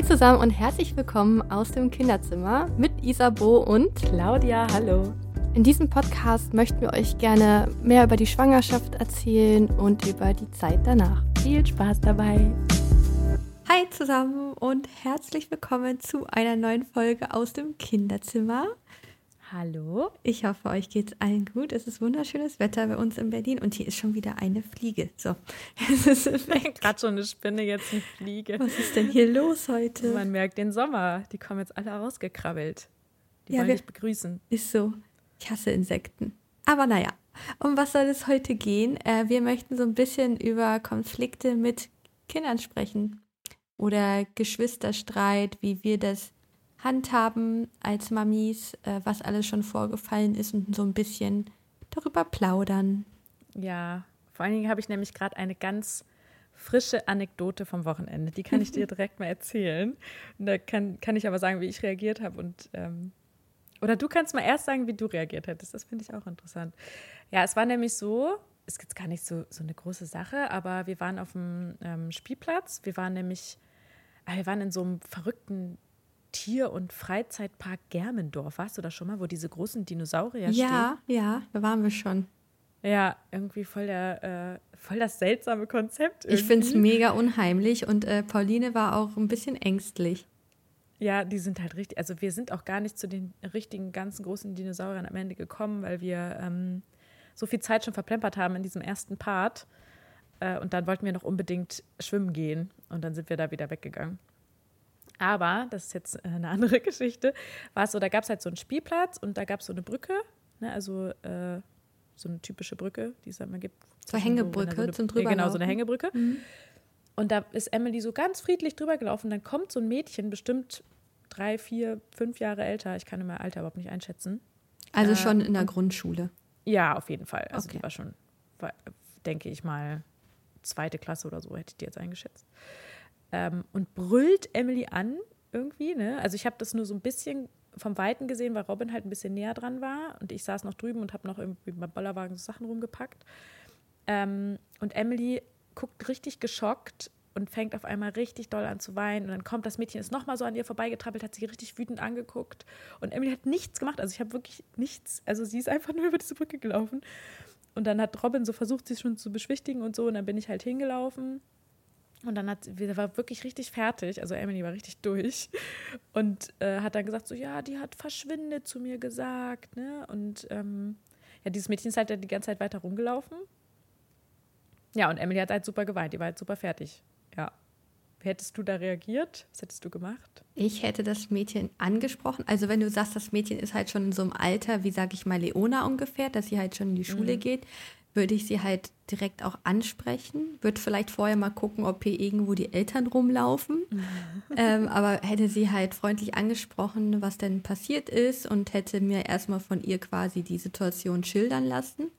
Hi zusammen und herzlich willkommen aus dem Kinderzimmer mit Isabo und Claudia. Hallo. In diesem Podcast möchten wir euch gerne mehr über die Schwangerschaft erzählen und über die Zeit danach. Viel Spaß dabei. Hi zusammen und herzlich willkommen zu einer neuen Folge aus dem Kinderzimmer. Hallo. Ich hoffe, euch geht's allen gut. Es ist wunderschönes Wetter bei uns in Berlin und hier ist schon wieder eine Fliege. So, es ist gerade schon eine Spinne, jetzt eine Fliege. Was ist denn hier los heute? Man merkt den Sommer. Die kommen jetzt alle rausgekrabbelt. Die ja, wollen dich begrüßen. Ist so. Ich hasse Insekten. Aber naja, um was soll es heute gehen? Äh, wir möchten so ein bisschen über Konflikte mit Kindern sprechen oder Geschwisterstreit, wie wir das handhaben als Mamis, äh, was alles schon vorgefallen ist und so ein bisschen darüber plaudern. Ja, vor allen Dingen habe ich nämlich gerade eine ganz frische Anekdote vom Wochenende. Die kann ich dir direkt mal erzählen. Und da kann, kann ich aber sagen, wie ich reagiert habe. Und ähm, oder du kannst mal erst sagen, wie du reagiert hättest. Das finde ich auch interessant. Ja, es war nämlich so, es ist gar nicht so, so eine große Sache, aber wir waren auf dem ähm, Spielplatz. Wir waren nämlich, äh, wir waren in so einem verrückten Tier- und Freizeitpark Germendorf. Warst du da schon mal, wo diese großen Dinosaurier ja, stehen? Ja, ja, da waren wir schon. Ja, irgendwie voll, der, äh, voll das seltsame Konzept. Irgendwie. Ich finde es mega unheimlich und äh, Pauline war auch ein bisschen ängstlich. Ja, die sind halt richtig. Also, wir sind auch gar nicht zu den richtigen, ganzen großen Dinosauriern am Ende gekommen, weil wir ähm, so viel Zeit schon verplempert haben in diesem ersten Part. Äh, und dann wollten wir noch unbedingt schwimmen gehen und dann sind wir da wieder weggegangen. Aber, das ist jetzt äh, eine andere Geschichte, war es so, da gab es halt so einen Spielplatz und da gab es so eine Brücke, ne, also äh, so eine typische Brücke, die es halt mal gibt. So Hängebrücke so eine, zum drüber Genau, so eine Hängebrücke. Mhm. Und da ist Emily so ganz friedlich drüber gelaufen. Dann kommt so ein Mädchen, bestimmt drei, vier, fünf Jahre älter. Ich kann mein Alter überhaupt nicht einschätzen. Also äh, schon in der Grundschule. Ja, auf jeden Fall. Also okay. die war schon, war, denke ich mal, zweite Klasse oder so, hätte ich die jetzt eingeschätzt ähm, und brüllt Emily an irgendwie. Ne? Also ich habe das nur so ein bisschen vom Weiten gesehen, weil Robin halt ein bisschen näher dran war und ich saß noch drüben und habe noch irgendwie beim Bollerwagen so Sachen rumgepackt. Ähm, und Emily guckt richtig geschockt und fängt auf einmal richtig doll an zu weinen. Und dann kommt das Mädchen, ist nochmal so an ihr vorbeigetrappelt, hat sie richtig wütend angeguckt. Und Emily hat nichts gemacht. Also ich habe wirklich nichts, also sie ist einfach nur über diese Brücke gelaufen. Und dann hat Robin so versucht, sie schon zu beschwichtigen und so. Und dann bin ich halt hingelaufen und dann hat sie war wirklich richtig fertig, also Emily war richtig durch und äh, hat dann gesagt so ja, die hat verschwinde zu mir gesagt, ne? Und ähm, ja, dieses Mädchen ist halt die ganze Zeit weiter rumgelaufen. Ja, und Emily hat halt super geweint, die war halt super fertig. Ja. Wie hättest du da reagiert? Was hättest du gemacht? Ich hätte das Mädchen angesprochen. Also wenn du sagst, das Mädchen ist halt schon in so einem Alter, wie sag ich mal, Leona ungefähr, dass sie halt schon in die Schule mhm. geht, würde ich sie halt direkt auch ansprechen. Würde vielleicht vorher mal gucken, ob hier irgendwo die Eltern rumlaufen. ähm, aber hätte sie halt freundlich angesprochen, was denn passiert ist und hätte mir erstmal von ihr quasi die Situation schildern lassen. Mhm.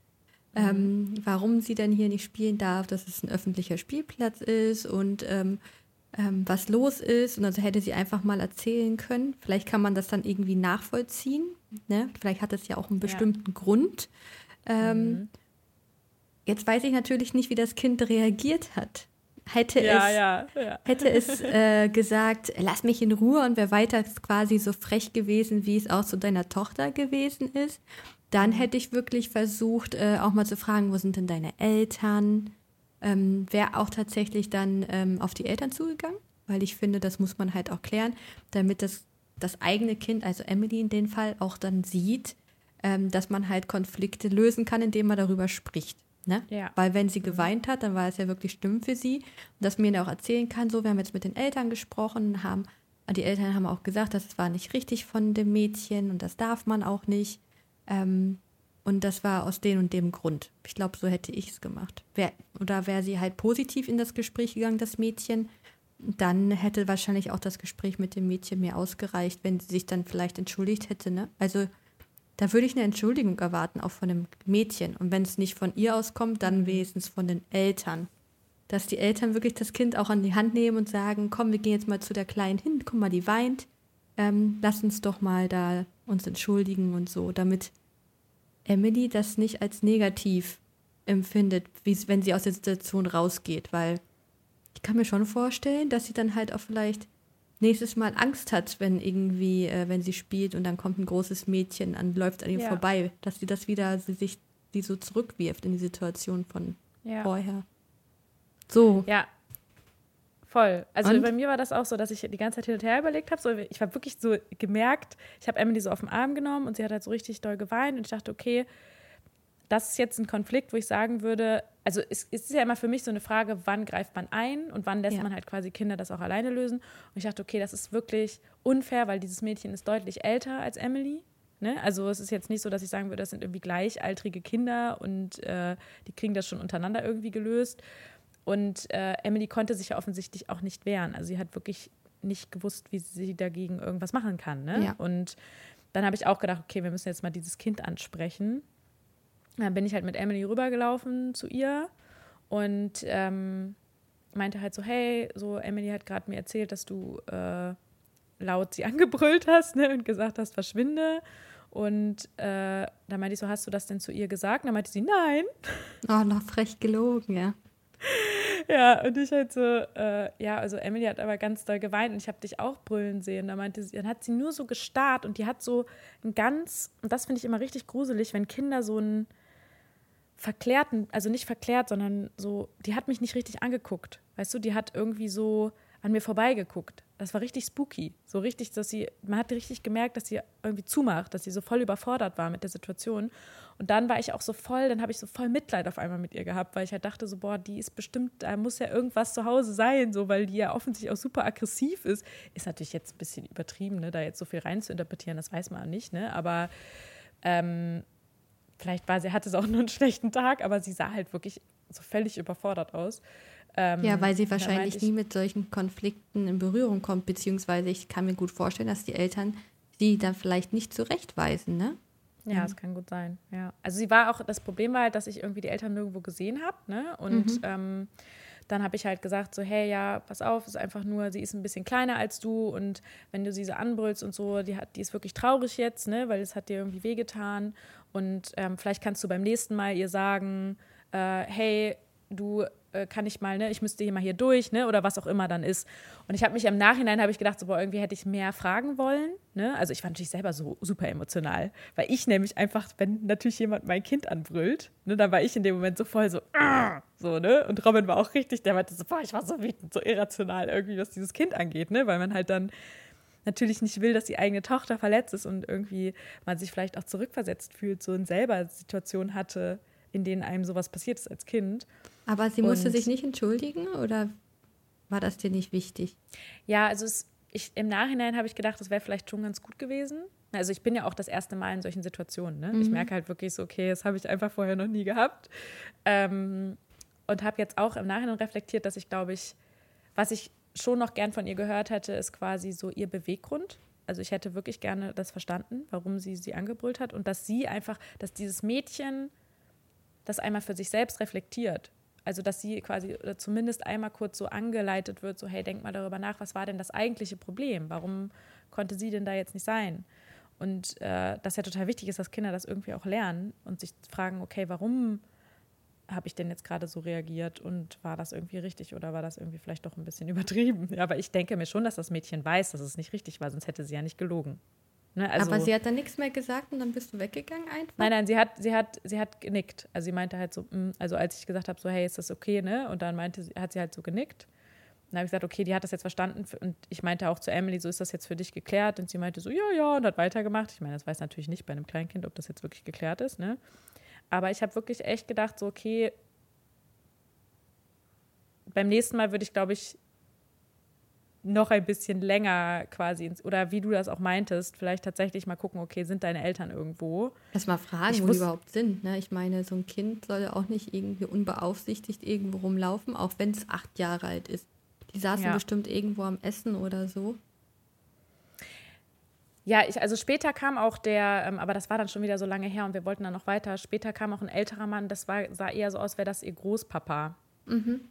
Ähm, warum sie denn hier nicht spielen darf, dass es ein öffentlicher Spielplatz ist und ähm, ähm was los ist. Und also hätte sie einfach mal erzählen können. Vielleicht kann man das dann irgendwie nachvollziehen. Ne? Vielleicht hat es ja auch einen bestimmten ja. Grund. Ähm, mhm. Jetzt weiß ich natürlich nicht, wie das Kind reagiert hat. Hätte ja, es, ja, ja. Hätte es äh, gesagt, lass mich in Ruhe und wäre weiter quasi so frech gewesen, wie es auch zu deiner Tochter gewesen ist, dann mhm. hätte ich wirklich versucht, äh, auch mal zu fragen, wo sind denn deine Eltern? Ähm, wäre auch tatsächlich dann ähm, auf die Eltern zugegangen, weil ich finde, das muss man halt auch klären, damit das, das eigene Kind, also Emily in dem Fall, auch dann sieht, ähm, dass man halt Konflikte lösen kann, indem man darüber spricht. Ne? Ja. Weil wenn sie geweint hat, dann war es ja wirklich schlimm für sie. Und dass mir auch erzählen kann, so, wir haben jetzt mit den Eltern gesprochen, haben, die Eltern haben auch gesagt, das war nicht richtig von dem Mädchen und das darf man auch nicht. Ähm, und das war aus dem und dem Grund. Ich glaube, so hätte ich es gemacht. Wär, oder wäre sie halt positiv in das Gespräch gegangen, das Mädchen, dann hätte wahrscheinlich auch das Gespräch mit dem Mädchen mir ausgereicht, wenn sie sich dann vielleicht entschuldigt hätte. Ne? Also da würde ich eine Entschuldigung erwarten, auch von dem Mädchen. Und wenn es nicht von ihr auskommt, dann wenigstens von den Eltern. Dass die Eltern wirklich das Kind auch an die Hand nehmen und sagen, komm, wir gehen jetzt mal zu der Kleinen hin, guck mal, die weint. Ähm, lass uns doch mal da uns entschuldigen und so, damit Emily das nicht als negativ empfindet, wie wenn sie aus der Situation rausgeht, weil ich kann mir schon vorstellen, dass sie dann halt auch vielleicht nächstes Mal Angst hat, wenn irgendwie, äh, wenn sie spielt und dann kommt ein großes Mädchen und läuft an ihr ja. vorbei, dass sie das wieder, sie sich die so zurückwirft in die Situation von ja. vorher. So. Ja. Voll. Also und? bei mir war das auch so, dass ich die ganze Zeit hin und her überlegt habe. So, ich habe wirklich so gemerkt, ich habe Emily so auf den Arm genommen und sie hat halt so richtig doll geweint und ich dachte, okay, das ist jetzt ein Konflikt, wo ich sagen würde, also es, es, ist ja immer für mich so eine Frage, wann greift man ein und wann lässt ja. man halt quasi Kinder das auch alleine lösen. Und ich dachte, okay, das ist wirklich unfair, weil dieses Mädchen ist deutlich älter als Emily. Ne? Also es ist jetzt nicht so, dass ich sagen würde, das sind irgendwie gleichaltrige Kinder und äh, die kriegen das schon untereinander irgendwie gelöst. Und äh, Emily konnte sich ja offensichtlich auch nicht wehren. Also sie hat wirklich nicht gewusst, wie sie dagegen irgendwas machen kann. Ne? Ja. Und dann habe ich auch gedacht, okay, wir müssen jetzt mal dieses Kind ansprechen. Dann bin ich halt mit Emily rübergelaufen zu ihr und ähm, meinte halt so, hey, so Emily hat gerade mir erzählt, dass du äh, laut sie angebrüllt hast ne, und gesagt hast, verschwinde. Und äh, da meinte ich so, hast du das denn zu ihr gesagt? Und dann meinte sie, nein. Oh, noch frech gelogen, ja. ja, und ich halt so, äh, ja, also Emily hat aber ganz doll geweint und ich habe dich auch brüllen sehen. Da meinte sie, dann hat sie nur so gestarrt und die hat so ein ganz, und das finde ich immer richtig gruselig, wenn Kinder so einen verklärten, also nicht verklärt, sondern so, die hat mich nicht richtig angeguckt. Weißt du, die hat irgendwie so an mir vorbeigeguckt. Das war richtig spooky. So richtig, dass sie, man hat richtig gemerkt, dass sie irgendwie zumacht, dass sie so voll überfordert war mit der Situation. Und dann war ich auch so voll, dann habe ich so voll Mitleid auf einmal mit ihr gehabt, weil ich halt dachte so, boah, die ist bestimmt, da muss ja irgendwas zu Hause sein, so, weil die ja offensichtlich auch super aggressiv ist. Ist natürlich jetzt ein bisschen übertrieben, ne, da jetzt so viel rein zu interpretieren, das weiß man nicht, ne, aber ähm, vielleicht war sie, hatte sie auch nur einen schlechten Tag, aber sie sah halt wirklich so völlig überfordert aus. Ähm, ja, weil sie wahrscheinlich ich, nie mit solchen Konflikten in Berührung kommt, beziehungsweise ich kann mir gut vorstellen, dass die Eltern sie dann vielleicht nicht zurechtweisen, ne? Ja, es kann gut sein, ja. Also sie war auch, das Problem war halt, dass ich irgendwie die Eltern nirgendwo gesehen habe, ne? Und mhm. ähm, dann habe ich halt gesagt, so, hey, ja, pass auf, ist einfach nur, sie ist ein bisschen kleiner als du und wenn du sie so anbrüllst und so, die, hat, die ist wirklich traurig jetzt, ne, weil es hat dir irgendwie wehgetan und ähm, vielleicht kannst du beim nächsten Mal ihr sagen, äh, hey, du äh, kann ich mal, ne, ich müsste hier mal hier durch, ne, oder was auch immer dann ist. Und ich habe mich im Nachhinein habe ich gedacht, so, boah, irgendwie hätte ich mehr fragen wollen, ne? Also ich war natürlich selber so super emotional, weil ich nämlich einfach, wenn natürlich jemand mein Kind anbrüllt, ne, dann war ich in dem Moment so voll so, Arr! so, ne? Und Robin war auch richtig, der meinte so, boah, ich war so wütend, so irrational irgendwie, was dieses Kind angeht, ne, weil man halt dann natürlich nicht will, dass die eigene Tochter verletzt ist und irgendwie man sich vielleicht auch zurückversetzt fühlt, so in selber Situationen hatte, in denen einem sowas passiert ist als Kind. Aber sie musste und, sich nicht entschuldigen oder war das dir nicht wichtig? Ja, also es, ich, im Nachhinein habe ich gedacht, das wäre vielleicht schon ganz gut gewesen. Also ich bin ja auch das erste Mal in solchen Situationen. Ne? Mhm. Ich merke halt wirklich so, okay, das habe ich einfach vorher noch nie gehabt. Ähm, und habe jetzt auch im Nachhinein reflektiert, dass ich glaube ich, was ich schon noch gern von ihr gehört hätte, ist quasi so ihr Beweggrund. Also ich hätte wirklich gerne das verstanden, warum sie sie angebrüllt hat und dass sie einfach, dass dieses Mädchen das einmal für sich selbst reflektiert. Also dass sie quasi oder zumindest einmal kurz so angeleitet wird, so hey, denk mal darüber nach, was war denn das eigentliche Problem? Warum konnte sie denn da jetzt nicht sein? Und äh, das ja total wichtig ist, dass Kinder das irgendwie auch lernen und sich fragen, okay, warum habe ich denn jetzt gerade so reagiert und war das irgendwie richtig oder war das irgendwie vielleicht doch ein bisschen übertrieben? Ja, aber ich denke mir schon, dass das Mädchen weiß, dass es nicht richtig war, sonst hätte sie ja nicht gelogen. Ne, also, aber sie hat dann nichts mehr gesagt und dann bist du weggegangen einfach? Nein, nein, sie hat, sie hat, sie hat genickt. Also sie meinte halt so, mh, mm, also als ich gesagt habe, so, hey, ist das okay, ne? Und dann meinte sie, hat sie halt so genickt. Dann habe ich gesagt, okay, die hat das jetzt verstanden. Und ich meinte auch zu Emily, so ist das jetzt für dich geklärt. Und sie meinte so, ja, ja, und hat weitergemacht. Ich meine, das weiß natürlich nicht bei einem Kleinkind, ob das jetzt wirklich geklärt ist, ne? Aber ich habe wirklich echt gedacht, so, okay, beim nächsten Mal würde ich, glaube ich, noch ein bisschen länger quasi ins, oder wie du das auch meintest, vielleicht tatsächlich mal gucken, okay, sind deine Eltern irgendwo? Erstmal fragen, ich wo die überhaupt sind. Ne? Ich meine, so ein Kind soll auch nicht irgendwie unbeaufsichtigt irgendwo rumlaufen, auch wenn es acht Jahre alt ist. Die saßen ja. bestimmt irgendwo am Essen oder so. Ja, ich, also später kam auch der, ähm, aber das war dann schon wieder so lange her und wir wollten dann noch weiter. Später kam auch ein älterer Mann, das war, sah eher so aus, wäre das ihr Großpapa. Mhm.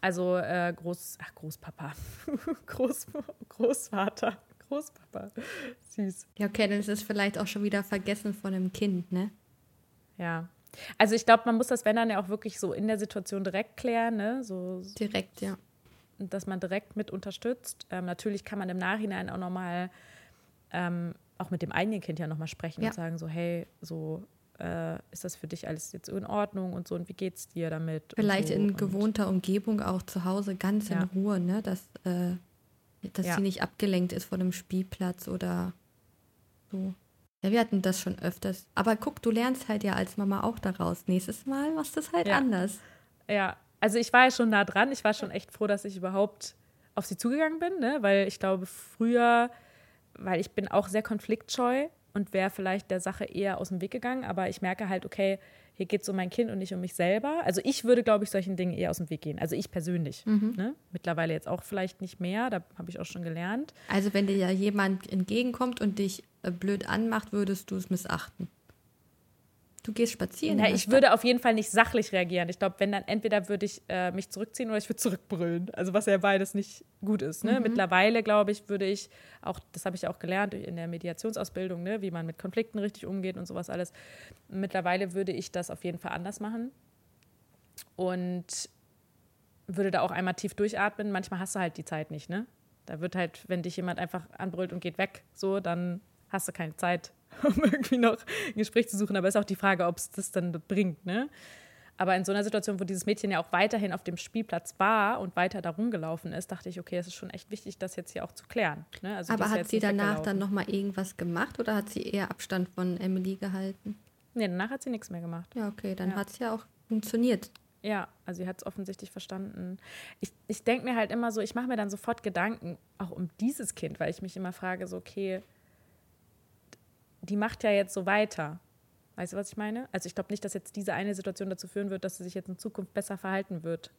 Also äh, Groß, ach, Großpapa, Groß, Großvater, Großpapa, süß. Ja, okay, dann ist es vielleicht auch schon wieder vergessen von einem Kind, ne? Ja. Also ich glaube, man muss das, wenn dann ja auch wirklich so in der Situation direkt klären, ne? So, direkt, ja. dass man direkt mit unterstützt. Ähm, natürlich kann man im Nachhinein auch nochmal ähm, auch mit dem eigenen Kind ja nochmal sprechen ja. und sagen so, hey, so äh, ist das für dich alles jetzt in Ordnung und so und wie geht's dir damit? Vielleicht so. in gewohnter Umgebung auch zu Hause ganz ja. in Ruhe, ne? Dass, äh, dass ja. sie nicht abgelenkt ist von einem Spielplatz oder so. Ja, wir hatten das schon öfters. Aber guck, du lernst halt ja als Mama auch daraus. Nächstes Mal machst du es halt anders. Ja, also ich war ja schon nah dran. Ich war schon echt froh, dass ich überhaupt auf sie zugegangen bin, ne? weil ich glaube, früher, weil ich bin auch sehr konfliktscheu und wäre vielleicht der Sache eher aus dem Weg gegangen, aber ich merke halt, okay, hier geht es um mein Kind und nicht um mich selber. Also ich würde, glaube ich, solchen Dingen eher aus dem Weg gehen. Also ich persönlich. Mhm. Ne? Mittlerweile jetzt auch vielleicht nicht mehr, da habe ich auch schon gelernt. Also wenn dir ja jemand entgegenkommt und dich äh, blöd anmacht, würdest du es missachten. Du gehst spazieren. Ja, ich würde auf jeden Fall nicht sachlich reagieren. Ich glaube, wenn dann entweder würde ich äh, mich zurückziehen oder ich würde zurückbrüllen. Also was ja beides nicht gut ist. Ne? Mhm. Mittlerweile, glaube ich, würde ich auch, das habe ich auch gelernt in der Mediationsausbildung, ne? wie man mit Konflikten richtig umgeht und sowas alles. Mittlerweile würde ich das auf jeden Fall anders machen. Und würde da auch einmal tief durchatmen. Manchmal hast du halt die Zeit nicht, ne? Da wird halt, wenn dich jemand einfach anbrüllt und geht weg, so, dann hast du keine Zeit, um irgendwie noch ein Gespräch zu suchen. Aber es ist auch die Frage, ob es das dann bringt. Ne? Aber in so einer Situation, wo dieses Mädchen ja auch weiterhin auf dem Spielplatz war und weiter da rumgelaufen ist, dachte ich, okay, es ist schon echt wichtig, das jetzt hier auch zu klären. Ne? Also Aber hat sie danach dann nochmal irgendwas gemacht oder hat sie eher Abstand von Emily gehalten? Nee, danach hat sie nichts mehr gemacht. Ja, okay, dann ja. hat es ja auch funktioniert. Ja, also sie hat es offensichtlich verstanden. Ich, ich denke mir halt immer so, ich mache mir dann sofort Gedanken, auch um dieses Kind, weil ich mich immer frage, so, okay, die macht ja jetzt so weiter. Weißt du, was ich meine? Also ich glaube nicht, dass jetzt diese eine Situation dazu führen wird, dass sie sich jetzt in Zukunft besser verhalten wird.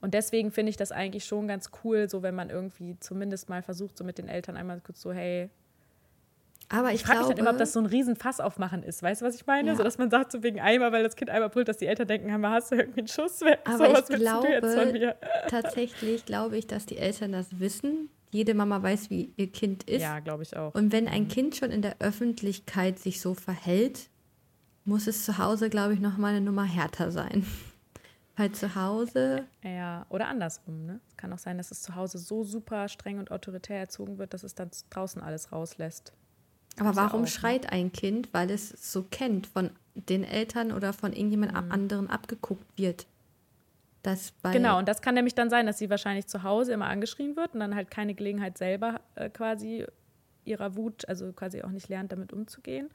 Und deswegen finde ich das eigentlich schon ganz cool, so wenn man irgendwie zumindest mal versucht, so mit den Eltern einmal kurz so, hey. Aber ich, ich frage mich dann immer, ob das so ein Riesenfass aufmachen ist. Weißt du, was ich meine? Ja. So, dass man sagt, so wegen einmal, weil das Kind einmal brüllt, dass die Eltern denken, hast du irgendwie einen Schuss weg? Aber so, ich glaube, tatsächlich glaube ich, dass die Eltern das wissen, jede Mama weiß, wie ihr Kind ist. Ja, glaube ich auch. Und wenn ein mhm. Kind schon in der Öffentlichkeit sich so verhält, muss es zu Hause, glaube ich, noch mal eine Nummer härter sein. Weil zu Hause. Ja, oder andersrum. Ne? Es kann auch sein, dass es zu Hause so super streng und autoritär erzogen wird, dass es dann draußen alles rauslässt. Aber warum auch, ne? schreit ne? ein Kind? Weil es so kennt, von den Eltern oder von irgendjemand mhm. anderen abgeguckt wird. Genau, und das kann nämlich dann sein, dass sie wahrscheinlich zu Hause immer angeschrien wird und dann halt keine Gelegenheit selber äh, quasi ihrer Wut, also quasi auch nicht lernt, damit umzugehen.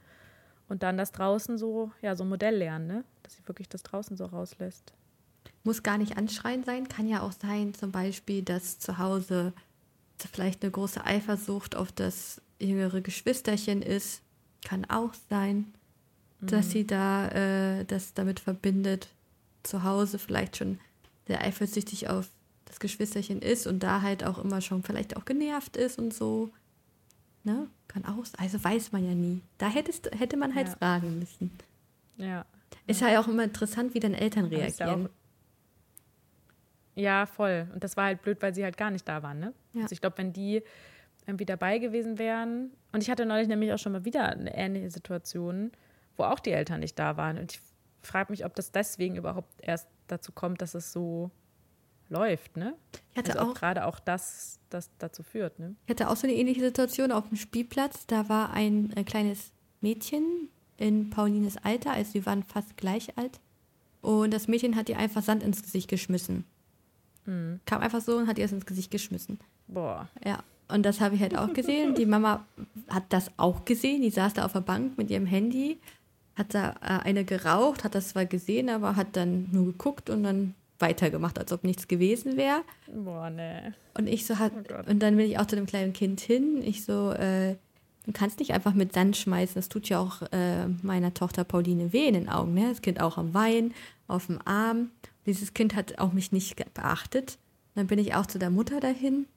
Und dann das draußen so, ja, so ein Modell lernen, ne? Dass sie wirklich das draußen so rauslässt. Muss gar nicht anschreien sein, kann ja auch sein, zum Beispiel, dass zu Hause vielleicht eine große Eifersucht auf das jüngere Geschwisterchen ist. Kann auch sein, dass mhm. sie da äh, das damit verbindet, zu Hause vielleicht schon sehr eifersüchtig auf das Geschwisterchen ist und da halt auch immer schon vielleicht auch genervt ist und so. Ne? Kann auch, also weiß man ja nie. Da hättest, hätte man halt ja. fragen müssen. Ja. Ist ja auch immer interessant, wie deine Eltern reagieren. Ja, voll. Und das war halt blöd, weil sie halt gar nicht da waren. Ne? Ja. Also ich glaube, wenn die irgendwie dabei gewesen wären. Und ich hatte neulich nämlich auch schon mal wieder eine ähnliche Situation, wo auch die Eltern nicht da waren. Und ich frage mich, ob das deswegen überhaupt erst dazu kommt, dass es so läuft, ne? Ich hatte also auch, auch gerade auch das, das dazu führt, ne? Ich hatte auch so eine ähnliche Situation auf dem Spielplatz. Da war ein, ein kleines Mädchen in Paulines Alter, also sie waren fast gleich alt. Und das Mädchen hat ihr einfach Sand ins Gesicht geschmissen. Mhm. Kam einfach so und hat ihr es ins Gesicht geschmissen. Boah. Ja. Und das habe ich halt auch gesehen. Die Mama hat das auch gesehen. Die saß da auf der Bank mit ihrem Handy hat da äh, eine geraucht, hat das zwar gesehen, aber hat dann nur geguckt und dann weitergemacht, als ob nichts gewesen wäre. Boah, ne. Und ich so hat, oh und dann bin ich auch zu dem kleinen Kind hin. Ich so, äh, du kannst nicht einfach mit Sand schmeißen. Das tut ja auch äh, meiner Tochter Pauline weh in den Augen. Ne? Das Kind auch am Wein, auf dem Arm. Dieses Kind hat auch mich nicht beachtet. Dann bin ich auch zu der Mutter dahin.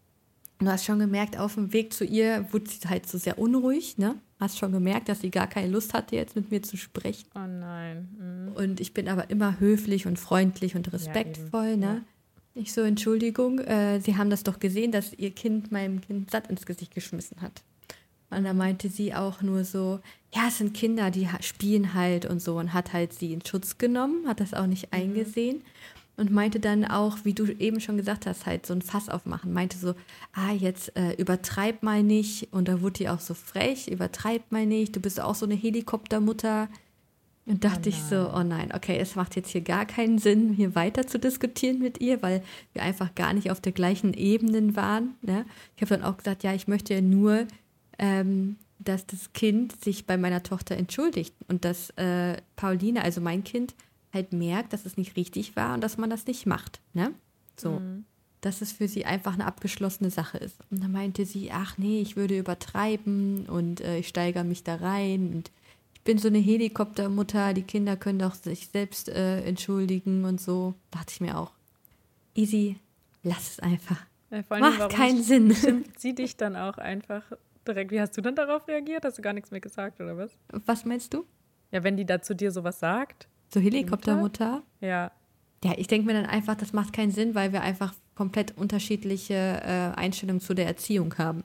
Und du hast schon gemerkt, auf dem Weg zu ihr wurde sie halt so sehr unruhig, ne? Hast schon gemerkt, dass sie gar keine Lust hatte, jetzt mit mir zu sprechen. Oh nein. Mhm. Und ich bin aber immer höflich und freundlich und respektvoll. Ja, ne? Ja. Ich so, Entschuldigung, äh, Sie haben das doch gesehen, dass Ihr Kind meinem Kind satt ins Gesicht geschmissen hat. Und da meinte sie auch nur so, ja, es sind Kinder, die spielen halt und so und hat halt sie in Schutz genommen, hat das auch nicht mhm. Und meinte dann auch, wie du eben schon gesagt hast, halt so ein Fass aufmachen. Meinte so, ah, jetzt äh, übertreib mal nicht. Und da wurde die auch so frech, übertreib mal nicht. Du bist auch so eine Helikoptermutter. Und dachte oh ich so, oh nein, okay, es macht jetzt hier gar keinen Sinn, hier weiter zu diskutieren mit ihr, weil wir einfach gar nicht auf der gleichen Ebene waren. Ne? Ich habe dann auch gesagt, ja, ich möchte ja nur, ähm, dass das Kind sich bei meiner Tochter entschuldigt und dass äh, Pauline, also mein Kind, halt merkt, dass es nicht richtig war und dass man das nicht macht. Ne? So. Mhm. Dass es für sie einfach eine abgeschlossene Sache ist. Und dann meinte sie, ach nee, ich würde übertreiben und äh, ich steigere mich da rein und ich bin so eine Helikoptermutter, die Kinder können doch sich selbst äh, entschuldigen und so. Dachte ich mir auch. Easy, lass es einfach. Ja, Macht keinen Sinn. Sie dich dann auch einfach direkt. Wie hast du dann darauf reagiert? Hast du gar nichts mehr gesagt oder was? Was meinst du? Ja, wenn die da zu dir sowas sagt. So Helikoptermutter? Ja. Ja, ich denke mir dann einfach, das macht keinen Sinn, weil wir einfach komplett unterschiedliche äh, Einstellungen zu der Erziehung haben.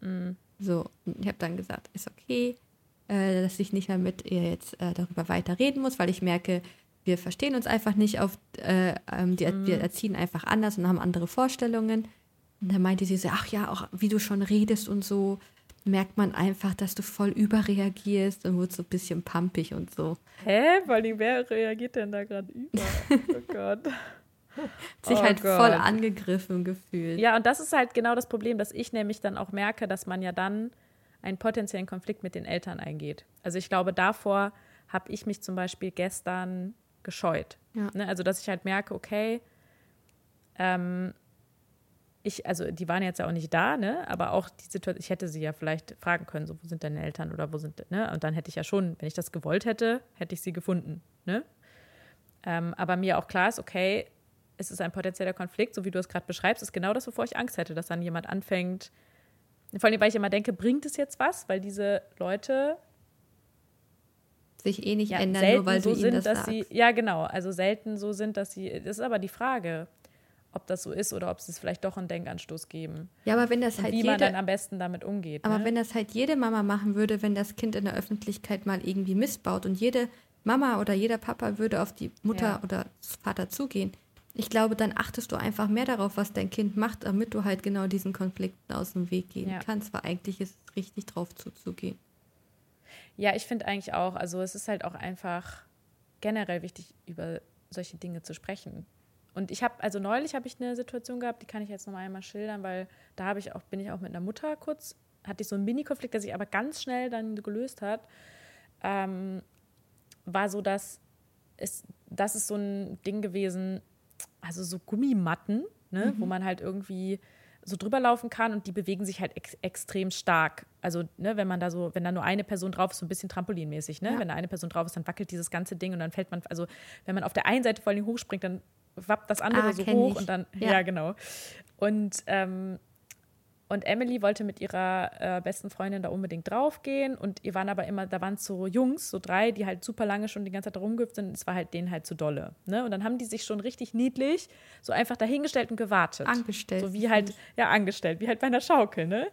Mhm. So, ich habe dann gesagt, ist okay, äh, dass ich nicht mehr mit ihr jetzt äh, darüber weiter reden muss, weil ich merke, wir verstehen uns einfach nicht auf, äh, ähm, die, mhm. wir erziehen einfach anders und haben andere Vorstellungen. Und dann meinte sie so, ach ja, auch wie du schon redest und so, merkt man einfach, dass du voll überreagierst und wird so ein bisschen pumpig und so. Hä? Weil wer reagiert denn da gerade über? Oh Gott. sich oh halt Gott. voll angegriffen gefühlt. Ja, und das ist halt genau das Problem, dass ich nämlich dann auch merke, dass man ja dann einen potenziellen Konflikt mit den Eltern eingeht. Also ich glaube, davor habe ich mich zum Beispiel gestern gescheut. Ja. Ne? Also dass ich halt merke, okay, ähm, ich, also die waren jetzt ja auch nicht da, ne? Aber auch die Situation, ich hätte sie ja vielleicht fragen können, so, wo sind deine Eltern oder wo sind, ne? Und dann hätte ich ja schon, wenn ich das gewollt hätte, hätte ich sie gefunden, ne? Ähm, aber mir auch klar ist, okay, es ist ein potenzieller Konflikt, so wie du es gerade beschreibst, ist genau das, wovor ich Angst hätte, dass dann jemand anfängt. Vor allem, weil ich immer denke, bringt es jetzt was? Weil diese Leute sich eh nicht ja, ändern, nur weil so du ihnen sind, das dass sagst. sie ja genau, also selten so sind, dass sie. Das ist aber die Frage ob das so ist oder ob sie es vielleicht doch einen Denkanstoß geben. Ja, aber wenn das und halt wie jede, man dann am besten damit umgeht. Aber ne? wenn das halt jede Mama machen würde, wenn das Kind in der Öffentlichkeit mal irgendwie missbaut und jede Mama oder jeder Papa würde auf die Mutter ja. oder Vater zugehen, ich glaube, dann achtest du einfach mehr darauf, was dein Kind macht, damit du halt genau diesen Konflikten aus dem Weg gehen ja. kannst, weil eigentlich ist es richtig drauf zuzugehen. Ja, ich finde eigentlich auch, also es ist halt auch einfach generell wichtig, über solche Dinge zu sprechen. Und ich habe, also neulich habe ich eine Situation gehabt, die kann ich jetzt noch einmal schildern, weil da habe ich auch, bin ich auch mit einer Mutter kurz, hatte ich so einen Mini-Konflikt, der sich aber ganz schnell dann gelöst hat. Ähm, war so, dass es, das ist so ein Ding gewesen, also so Gummimatten, ne, mhm. wo man halt irgendwie so drüber laufen kann und die bewegen sich halt ex extrem stark. Also, ne, wenn man da so, wenn da nur eine Person drauf ist, so ein bisschen trampolinmäßig, ne? Ja. Wenn da eine Person drauf ist, dann wackelt dieses ganze Ding und dann fällt man, also wenn man auf der einen Seite vor allem hochspringt, dann wappt das andere ah, so hoch ich. und dann, ja, ja genau. Und, ähm, und Emily wollte mit ihrer äh, besten Freundin da unbedingt draufgehen und ihr waren aber immer, da waren so Jungs, so drei, die halt super lange schon die ganze Zeit rumgehüpft sind. Es war halt denen halt zu dolle. Ne? Und dann haben die sich schon richtig niedlich so einfach dahingestellt und gewartet. Angestellt. So wie halt, ja, angestellt, wie halt bei einer Schaukel, ne?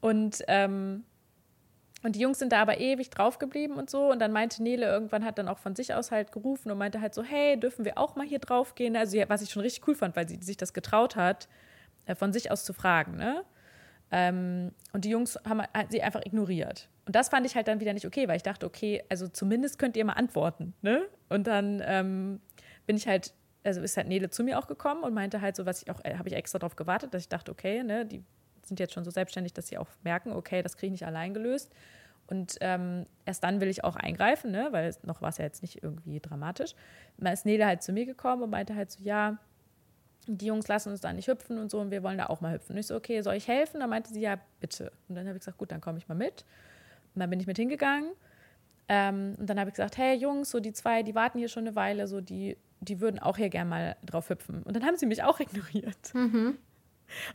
Und ähm, und die Jungs sind da aber ewig drauf geblieben und so. Und dann meinte Nele irgendwann, hat dann auch von sich aus halt gerufen und meinte halt so, hey, dürfen wir auch mal hier drauf gehen? Also was ich schon richtig cool fand, weil sie sich das getraut hat, äh, von sich aus zu fragen, ne? Ähm, und die Jungs haben sie einfach ignoriert. Und das fand ich halt dann wieder nicht okay, weil ich dachte, okay, also zumindest könnt ihr mal antworten, ne? Und dann ähm, bin ich halt, also ist halt Nele zu mir auch gekommen und meinte halt so, was ich auch, äh, habe ich extra darauf gewartet, dass ich dachte, okay, ne, die sind jetzt schon so selbstständig, dass sie auch merken, okay, das kriege ich nicht allein gelöst. Und ähm, erst dann will ich auch eingreifen, ne? weil noch war es ja jetzt nicht irgendwie dramatisch. Dann ist Nele halt zu mir gekommen und meinte halt so, ja, die Jungs lassen uns da nicht hüpfen und so und wir wollen da auch mal hüpfen. Und ich so, okay, soll ich helfen? Dann meinte sie, ja, bitte. Und dann habe ich gesagt, gut, dann komme ich mal mit. Und dann bin ich mit hingegangen. Ähm, und dann habe ich gesagt, hey Jungs, so die zwei, die warten hier schon eine Weile, so die, die würden auch hier gerne mal drauf hüpfen. Und dann haben sie mich auch ignoriert. Mhm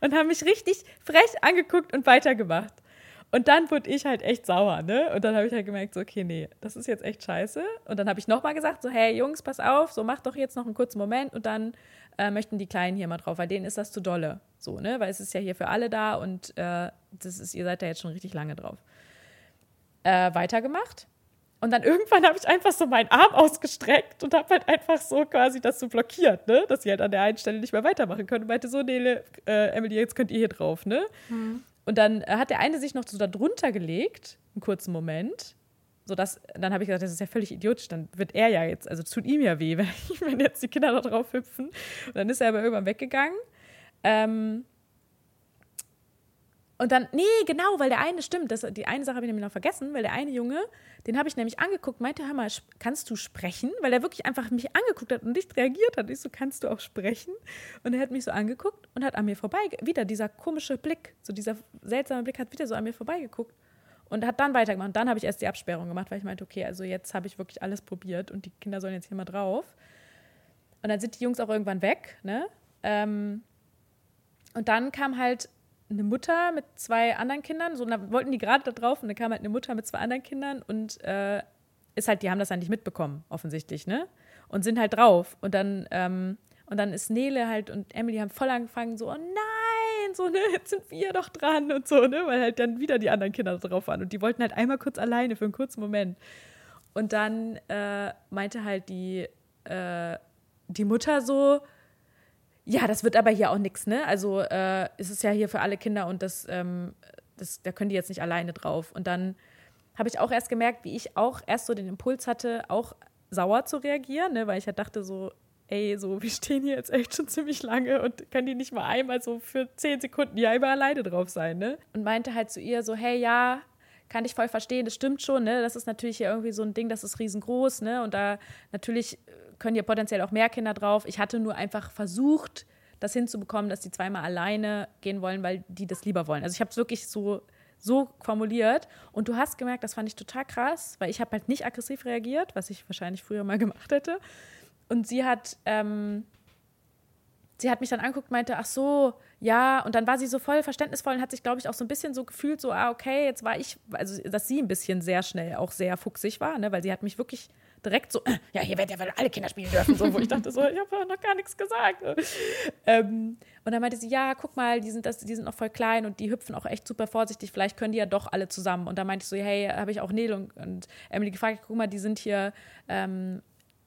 und haben mich richtig frech angeguckt und weitergemacht. Und dann wurde ich halt echt sauer, ne? Und dann habe ich halt gemerkt, so, okay, nee, das ist jetzt echt scheiße. Und dann habe ich nochmal gesagt, so, hey Jungs, pass auf, so macht doch jetzt noch einen kurzen Moment und dann äh, möchten die Kleinen hier mal drauf, weil denen ist das zu dolle. So, ne? Weil es ist ja hier für alle da und äh, das ist, ihr seid da jetzt schon richtig lange drauf. Äh, weitergemacht. Und dann irgendwann habe ich einfach so meinen Arm ausgestreckt und habe halt einfach so quasi das so blockiert, ne? Dass sie halt an der einen Stelle nicht mehr weitermachen können. Und meinte so, nee, äh, Emily, jetzt könnt ihr hier drauf, ne? Mhm. Und dann äh, hat der eine sich noch so da drunter gelegt, einen kurzen Moment. So dass, dann habe ich gesagt, das ist ja völlig idiotisch, dann wird er ja jetzt, also tut ihm ja weh, wenn, wenn jetzt die Kinder da drauf hüpfen. Und dann ist er aber irgendwann weggegangen. Ähm, und dann, nee, genau, weil der eine, stimmt, das, die eine Sache habe ich nämlich noch vergessen, weil der eine Junge, den habe ich nämlich angeguckt, meinte, hör mal, kannst du sprechen? Weil er wirklich einfach mich angeguckt hat und nicht reagiert hat. Ich so, kannst du auch sprechen? Und er hat mich so angeguckt und hat an mir vorbei, wieder dieser komische Blick, so dieser seltsame Blick hat wieder so an mir vorbeigeguckt und hat dann weitergemacht. Und dann habe ich erst die Absperrung gemacht, weil ich meinte, okay, also jetzt habe ich wirklich alles probiert und die Kinder sollen jetzt hier mal drauf. Und dann sind die Jungs auch irgendwann weg, ne? Ähm, und dann kam halt eine Mutter mit zwei anderen Kindern, so da wollten die gerade da drauf und dann kam halt eine Mutter mit zwei anderen Kindern und äh, ist halt, die haben das dann nicht mitbekommen, offensichtlich, ne? Und sind halt drauf. Und dann, ähm, und dann ist Nele halt und Emily haben voll angefangen, so, oh nein, so, ne, jetzt sind wir doch dran und so, ne? Weil halt dann wieder die anderen Kinder drauf waren. Und die wollten halt einmal kurz alleine für einen kurzen Moment. Und dann äh, meinte halt die, äh, die Mutter so, ja, das wird aber hier auch nichts, ne? Also äh, ist es ja hier für alle Kinder und das, ähm, das, da können die jetzt nicht alleine drauf. Und dann habe ich auch erst gemerkt, wie ich auch erst so den Impuls hatte, auch sauer zu reagieren, ne? weil ich ja dachte so, ey, so, wir stehen hier jetzt echt schon ziemlich lange und können die nicht mal einmal so für zehn Sekunden hier immer alleine drauf sein, ne? Und meinte halt zu ihr so, hey, ja, kann ich voll verstehen, das stimmt schon, ne? Das ist natürlich hier irgendwie so ein Ding, das ist riesengroß, ne? Und da natürlich können ja potenziell auch mehr Kinder drauf. Ich hatte nur einfach versucht, das hinzubekommen, dass die zweimal alleine gehen wollen, weil die das lieber wollen. Also ich habe es wirklich so so formuliert und du hast gemerkt, das fand ich total krass, weil ich habe halt nicht aggressiv reagiert, was ich wahrscheinlich früher mal gemacht hätte. Und sie hat ähm, sie hat mich dann angeguckt, meinte, ach so, ja, und dann war sie so voll verständnisvoll und hat sich, glaube ich, auch so ein bisschen so gefühlt, so, ah, okay, jetzt war ich, also, dass sie ein bisschen sehr schnell auch sehr fuchsig war, ne, weil sie hat mich wirklich direkt so, ja, hier werden ja wohl alle Kinder spielen dürfen, so, wo ich dachte so, ich habe noch gar nichts gesagt. Ähm, und dann meinte sie, ja, guck mal, die sind, das, die sind noch voll klein und die hüpfen auch echt super vorsichtig, vielleicht können die ja doch alle zusammen. Und da meinte ich so, hey, habe ich auch Nele und, und Emily gefragt, guck mal, die sind hier ähm,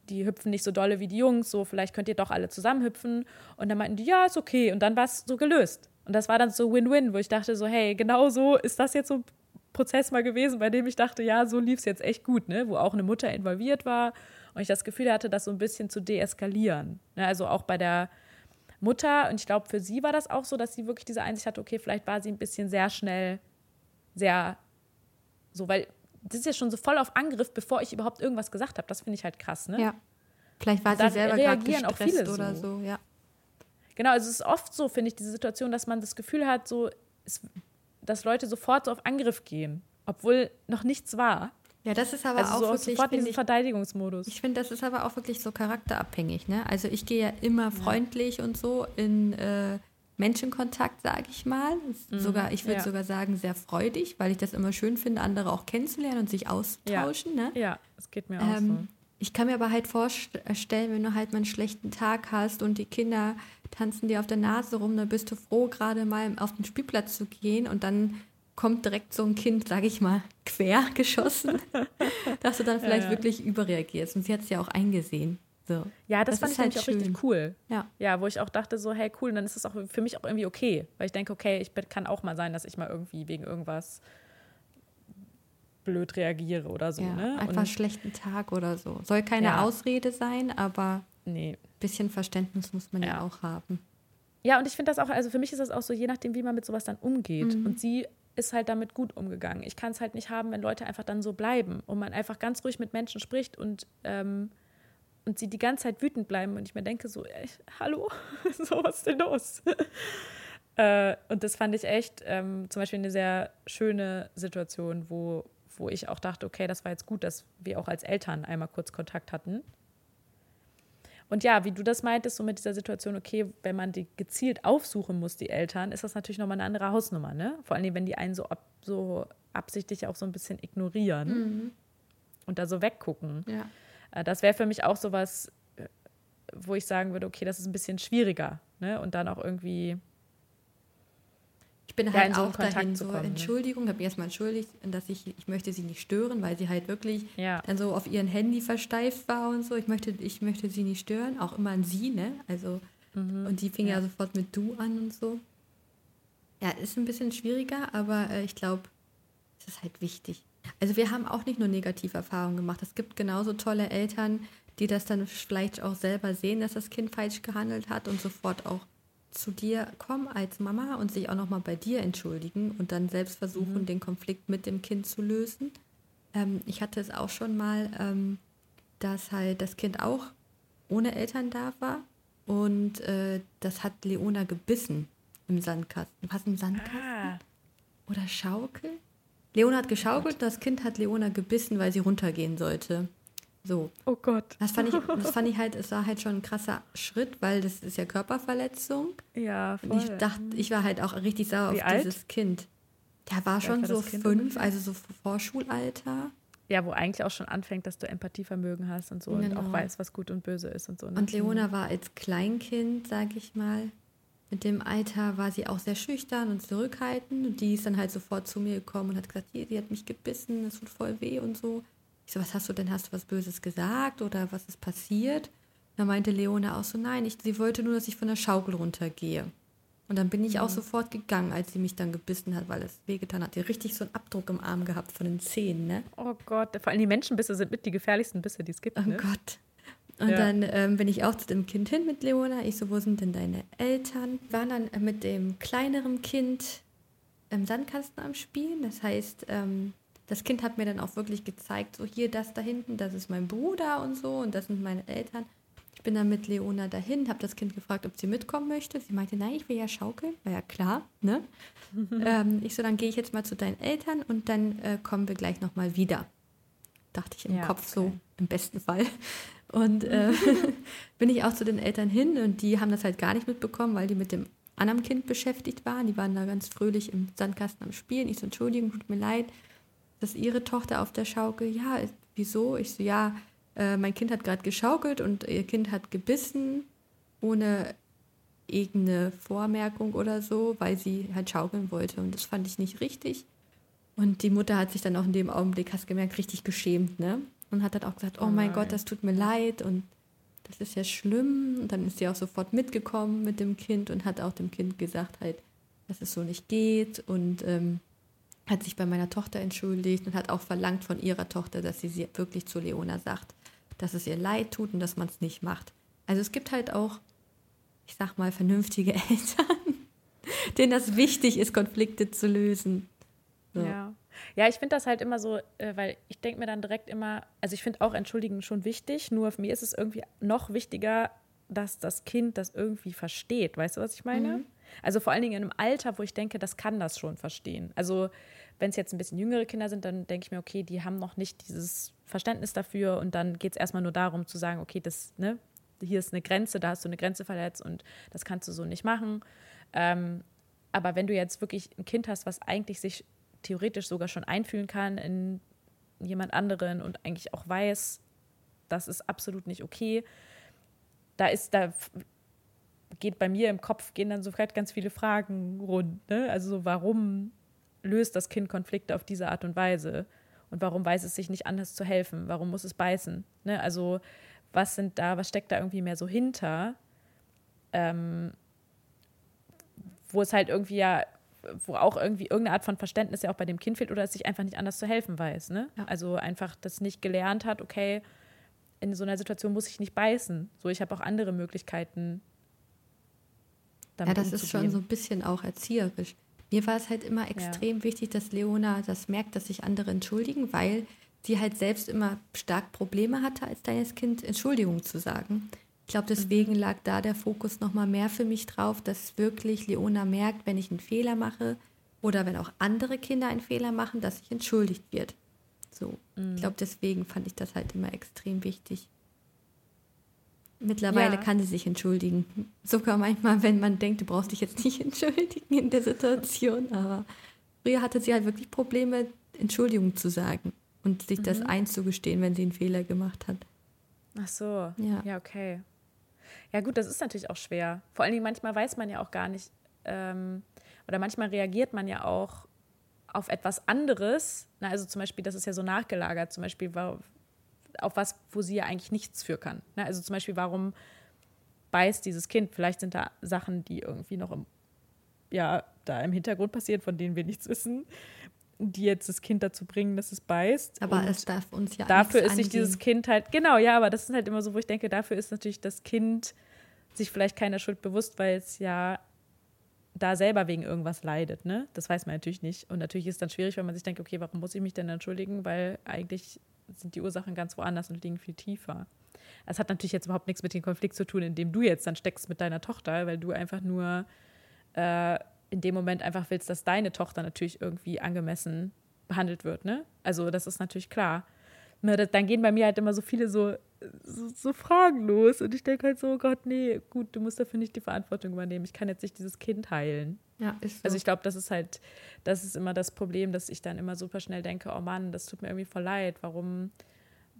die hüpfen nicht so dolle wie die Jungs, so vielleicht könnt ihr doch alle zusammen hüpfen. Und dann meinten die, ja, ist okay. Und dann war es so gelöst. Und das war dann so Win-Win, wo ich dachte so, hey, genau so ist das jetzt so ein Prozess mal gewesen, bei dem ich dachte, ja, so lief es jetzt echt gut, ne? Wo auch eine Mutter involviert war und ich das Gefühl hatte, das so ein bisschen zu deeskalieren. Ne? Also auch bei der Mutter, und ich glaube, für sie war das auch so, dass sie wirklich diese Einsicht hatte, okay, vielleicht war sie ein bisschen sehr schnell, sehr so, weil das ist ja schon so voll auf Angriff, bevor ich überhaupt irgendwas gesagt habe. Das finde ich halt krass, ne? Ja. Vielleicht war sie selber reagieren auch viele oder so. so, ja. Genau, also es ist oft so, finde ich, diese Situation, dass man das Gefühl hat, so, es, dass Leute sofort so auf Angriff gehen, obwohl noch nichts war. Ja, das ist aber also auch so wirklich sofort diesen ich, Verteidigungsmodus. Ich finde, das ist aber auch wirklich so charakterabhängig. Ne? Also ich gehe ja immer freundlich ja. und so in äh, Menschenkontakt, sage ich mal. Mhm. Sogar, ich würde ja. sogar sagen, sehr freudig, weil ich das immer schön finde, andere auch kennenzulernen und sich austauschen. Ja, ne? ja es geht mir auch ähm, so. Ich kann mir aber halt vorstellen, wenn du halt mal einen schlechten Tag hast und die Kinder tanzen dir auf der Nase rum, dann bist du froh, gerade mal auf den Spielplatz zu gehen und dann kommt direkt so ein Kind, sage ich mal, quer geschossen, dass du dann vielleicht ja. wirklich überreagierst. Und sie hat es ja auch eingesehen. So. Ja, das, das fand ich halt auch schön. richtig cool. Ja. ja, wo ich auch dachte, so, hey, cool, und dann ist es auch für mich auch irgendwie okay. Weil ich denke, okay, ich kann auch mal sein, dass ich mal irgendwie wegen irgendwas blöd reagiere oder so. Ja, ne? Einfach einen schlechten Tag oder so. Soll keine ja. Ausrede sein, aber nee. ein bisschen Verständnis muss man ja, ja auch haben. Ja, und ich finde das auch, also für mich ist das auch so, je nachdem, wie man mit sowas dann umgeht. Mhm. Und sie ist halt damit gut umgegangen. Ich kann es halt nicht haben, wenn Leute einfach dann so bleiben und man einfach ganz ruhig mit Menschen spricht und ähm, und sie die ganze Zeit wütend bleiben und ich mir denke so, ey, hallo, so was ist denn los? äh, und das fand ich echt ähm, zum Beispiel eine sehr schöne Situation, wo, wo ich auch dachte, okay, das war jetzt gut, dass wir auch als Eltern einmal kurz Kontakt hatten. Und ja, wie du das meintest, so mit dieser Situation, okay, wenn man die gezielt aufsuchen muss, die Eltern, ist das natürlich nochmal eine andere Hausnummer, ne? Vor allem, wenn die einen so, ab, so absichtlich auch so ein bisschen ignorieren mhm. und da so weggucken. Ja. Äh, das wäre für mich auch sowas, äh, wo ich sagen würde, okay, das ist ein bisschen schwieriger. Ne? Und dann auch irgendwie. Ich bin halt ja, auch so dahin so, kommen, ne? Entschuldigung, habe erstmal entschuldigt, dass ich, ich möchte sie nicht stören, weil sie halt wirklich ja. dann so auf ihren Handy versteift war und so. Ich möchte, ich möchte sie nicht stören, auch immer an sie, ne? Also, mhm. und die fing ja. ja. sofort mit du an und so. Ja, ist ein bisschen schwieriger, aber äh, ich glaube, es ist halt wichtig. Also wir haben auch nicht nur negative Erfahrungen gemacht. Es gibt genauso tolle Eltern, die das dann vielleicht auch selber sehen, dass das Kind falsch gehandelt hat und sofort auch zu dir kommen als Mama und sich auch nochmal bei dir entschuldigen und dann selbst versuchen, mhm. den Konflikt mit dem Kind zu lösen. Ähm, ich hatte es auch schon mal, ähm, dass halt das Kind auch ohne Eltern da war und äh, das hat Leona gebissen im Sandkasten. Was im Sandkasten? Ah. Oder Schaukel? Leona hat geschaukelt, das Kind hat Leona gebissen, weil sie runtergehen sollte. So. Oh Gott. Das fand ich, das fand ich halt, es war halt schon ein krasser Schritt, weil das ist ja Körperverletzung. Ja, voll. Und ich dachte, ich war halt auch richtig sauer Wie auf alt? dieses Kind. Der war schon war so fünf, also so Vorschulalter. Ja, wo eigentlich auch schon anfängt, dass du Empathievermögen hast und so genau. und auch weißt, was gut und böse ist und so. Ne? Und Leona war als Kleinkind, sag ich mal, mit dem Alter war sie auch sehr schüchtern und zurückhaltend. Und die ist dann halt sofort zu mir gekommen und hat gesagt, die, die hat mich gebissen, das tut voll weh und so. Ich so, was hast du denn? Hast du was Böses gesagt oder was ist passiert? Da meinte Leona auch so, nein, ich, sie wollte nur, dass ich von der Schaukel runtergehe. Und dann bin ich auch mhm. sofort gegangen, als sie mich dann gebissen hat, weil es wehgetan hat. Die richtig so einen Abdruck im Arm gehabt von den Zähnen, ne? Oh Gott, vor allem die Menschenbisse sind mit die gefährlichsten Bisse, die es gibt. Oh ne? Gott. Und ja. dann ähm, bin ich auch zu dem Kind hin mit Leona. Ich so, wo sind denn deine Eltern? Wir waren dann äh, mit dem kleineren Kind im Sandkasten am Spielen. Das heißt, ähm, das Kind hat mir dann auch wirklich gezeigt, so hier, das da hinten, das ist mein Bruder und so und das sind meine Eltern. Ich bin dann mit Leona dahin, habe das Kind gefragt, ob sie mitkommen möchte. Sie meinte, nein, ich will ja schaukeln. War ja klar, ne? ähm, ich so, dann gehe ich jetzt mal zu deinen Eltern und dann äh, kommen wir gleich nochmal wieder. Dachte ich im ja, Kopf okay. so, im besten Fall. Und äh, bin ich auch zu den Eltern hin und die haben das halt gar nicht mitbekommen, weil die mit dem anderen Kind beschäftigt waren. Die waren da ganz fröhlich im Sandkasten am Spielen. Ich so, Entschuldigung, tut mir leid dass ihre Tochter auf der Schaukel, ja, wieso? Ich so, ja, äh, mein Kind hat gerade geschaukelt und ihr Kind hat gebissen, ohne irgendeine Vormerkung oder so, weil sie halt schaukeln wollte. Und das fand ich nicht richtig. Und die Mutter hat sich dann auch in dem Augenblick, hast gemerkt, richtig geschämt, ne? Und hat dann auch gesagt, oh mein oh Gott, das tut mir leid und das ist ja schlimm. Und dann ist sie auch sofort mitgekommen mit dem Kind und hat auch dem Kind gesagt halt, dass es so nicht geht. Und ähm, hat sich bei meiner Tochter entschuldigt und hat auch verlangt von ihrer Tochter, dass sie, sie wirklich zu Leona sagt, dass es ihr leid tut und dass man es nicht macht. Also es gibt halt auch, ich sag mal, vernünftige Eltern, denen das wichtig ist, Konflikte zu lösen. So. Ja. Ja, ich finde das halt immer so, äh, weil ich denke mir dann direkt immer, also ich finde auch Entschuldigen schon wichtig, nur für mich ist es irgendwie noch wichtiger, dass das Kind das irgendwie versteht. Weißt du, was ich meine? Mhm. Also vor allen Dingen in einem Alter, wo ich denke, das kann das schon verstehen. Also wenn es jetzt ein bisschen jüngere Kinder sind, dann denke ich mir, okay, die haben noch nicht dieses Verständnis dafür und dann geht es erstmal nur darum zu sagen, okay, das, ne, hier ist eine Grenze, da hast du eine Grenze verletzt und das kannst du so nicht machen. Ähm, aber wenn du jetzt wirklich ein Kind hast, was eigentlich sich theoretisch sogar schon einfühlen kann in jemand anderen und eigentlich auch weiß, das ist absolut nicht okay, da ist, da geht bei mir im Kopf, gehen dann sofort ganz viele Fragen rund. Ne? Also so, warum löst das Kind Konflikte auf diese Art und Weise? Und warum weiß es sich nicht anders zu helfen? Warum muss es beißen? Ne? Also was sind da, was steckt da irgendwie mehr so hinter? Ähm, wo es halt irgendwie ja, wo auch irgendwie irgendeine Art von Verständnis ja auch bei dem Kind fehlt oder es sich einfach nicht anders zu helfen weiß. Ne? Ja. Also einfach das nicht gelernt hat, okay, in so einer Situation muss ich nicht beißen. So, ich habe auch andere Möglichkeiten, damit Ja, das ist schon so ein bisschen auch erzieherisch. Mir war es halt immer extrem ja. wichtig, dass Leona das merkt, dass sich andere entschuldigen, weil sie halt selbst immer stark Probleme hatte, als kleines Kind Entschuldigung zu sagen. Ich glaube, deswegen mhm. lag da der Fokus nochmal mehr für mich drauf, dass wirklich Leona merkt, wenn ich einen Fehler mache oder wenn auch andere Kinder einen Fehler machen, dass sich entschuldigt wird. So. Mhm. Ich glaube, deswegen fand ich das halt immer extrem wichtig. Mittlerweile ja. kann sie sich entschuldigen. Sogar manchmal, wenn man denkt, du brauchst dich jetzt nicht entschuldigen in der Situation. Aber früher hatte sie halt wirklich Probleme, Entschuldigung zu sagen und sich mhm. das einzugestehen, wenn sie einen Fehler gemacht hat. Ach so. Ja. ja, okay. Ja, gut, das ist natürlich auch schwer. Vor allen Dingen manchmal weiß man ja auch gar nicht. Ähm, oder manchmal reagiert man ja auch auf etwas anderes. Na, also zum Beispiel, das ist ja so nachgelagert, zum Beispiel auf was, wo sie ja eigentlich nichts für kann. Na, also zum Beispiel, warum beißt dieses Kind? Vielleicht sind da Sachen, die irgendwie noch im, ja, da im Hintergrund passieren, von denen wir nichts wissen die jetzt das Kind dazu bringen, dass es beißt. Aber und es darf uns ja Dafür ist sich dieses Kind halt, genau, ja, aber das ist halt immer so, wo ich denke, dafür ist natürlich das Kind sich vielleicht keiner Schuld bewusst, weil es ja da selber wegen irgendwas leidet, ne? Das weiß man natürlich nicht. Und natürlich ist es dann schwierig, wenn man sich denkt, okay, warum muss ich mich denn entschuldigen? Weil eigentlich sind die Ursachen ganz woanders und liegen viel tiefer. Es hat natürlich jetzt überhaupt nichts mit dem Konflikt zu tun, in dem du jetzt dann steckst mit deiner Tochter, weil du einfach nur äh, in dem Moment einfach willst, dass deine Tochter natürlich irgendwie angemessen behandelt wird. Ne? Also das ist natürlich klar. Ne, das, dann gehen bei mir halt immer so viele so, so, so Fragen los und ich denke halt so, oh Gott, nee, gut, du musst dafür nicht die Verantwortung übernehmen. Ich kann jetzt nicht dieses Kind heilen. Ja, ist so. Also ich glaube, das ist halt, das ist immer das Problem, dass ich dann immer super schnell denke, oh Mann, das tut mir irgendwie voll leid. Warum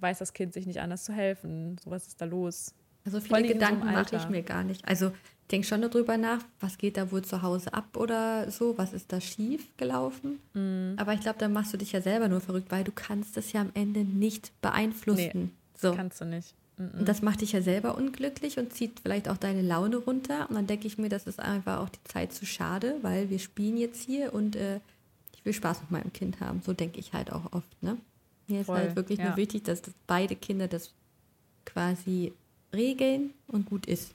weiß das Kind sich nicht anders zu helfen? So was ist da los? Also viele Gedanken so mache ich mir gar nicht. Also denke schon darüber nach, was geht da wohl zu Hause ab oder so, was ist da schief gelaufen. Mm. Aber ich glaube, da machst du dich ja selber nur verrückt, weil du kannst das ja am Ende nicht beeinflussen. Nee, so. kannst du nicht. Mm Und das macht dich ja selber unglücklich und zieht vielleicht auch deine Laune runter. Und dann denke ich mir, das ist einfach auch die Zeit zu schade, weil wir spielen jetzt hier und äh, ich will Spaß mit meinem Kind haben. So denke ich halt auch oft. Ne? Mir Voll, ist halt wirklich ja. nur wichtig, dass beide Kinder das quasi regeln und gut ist.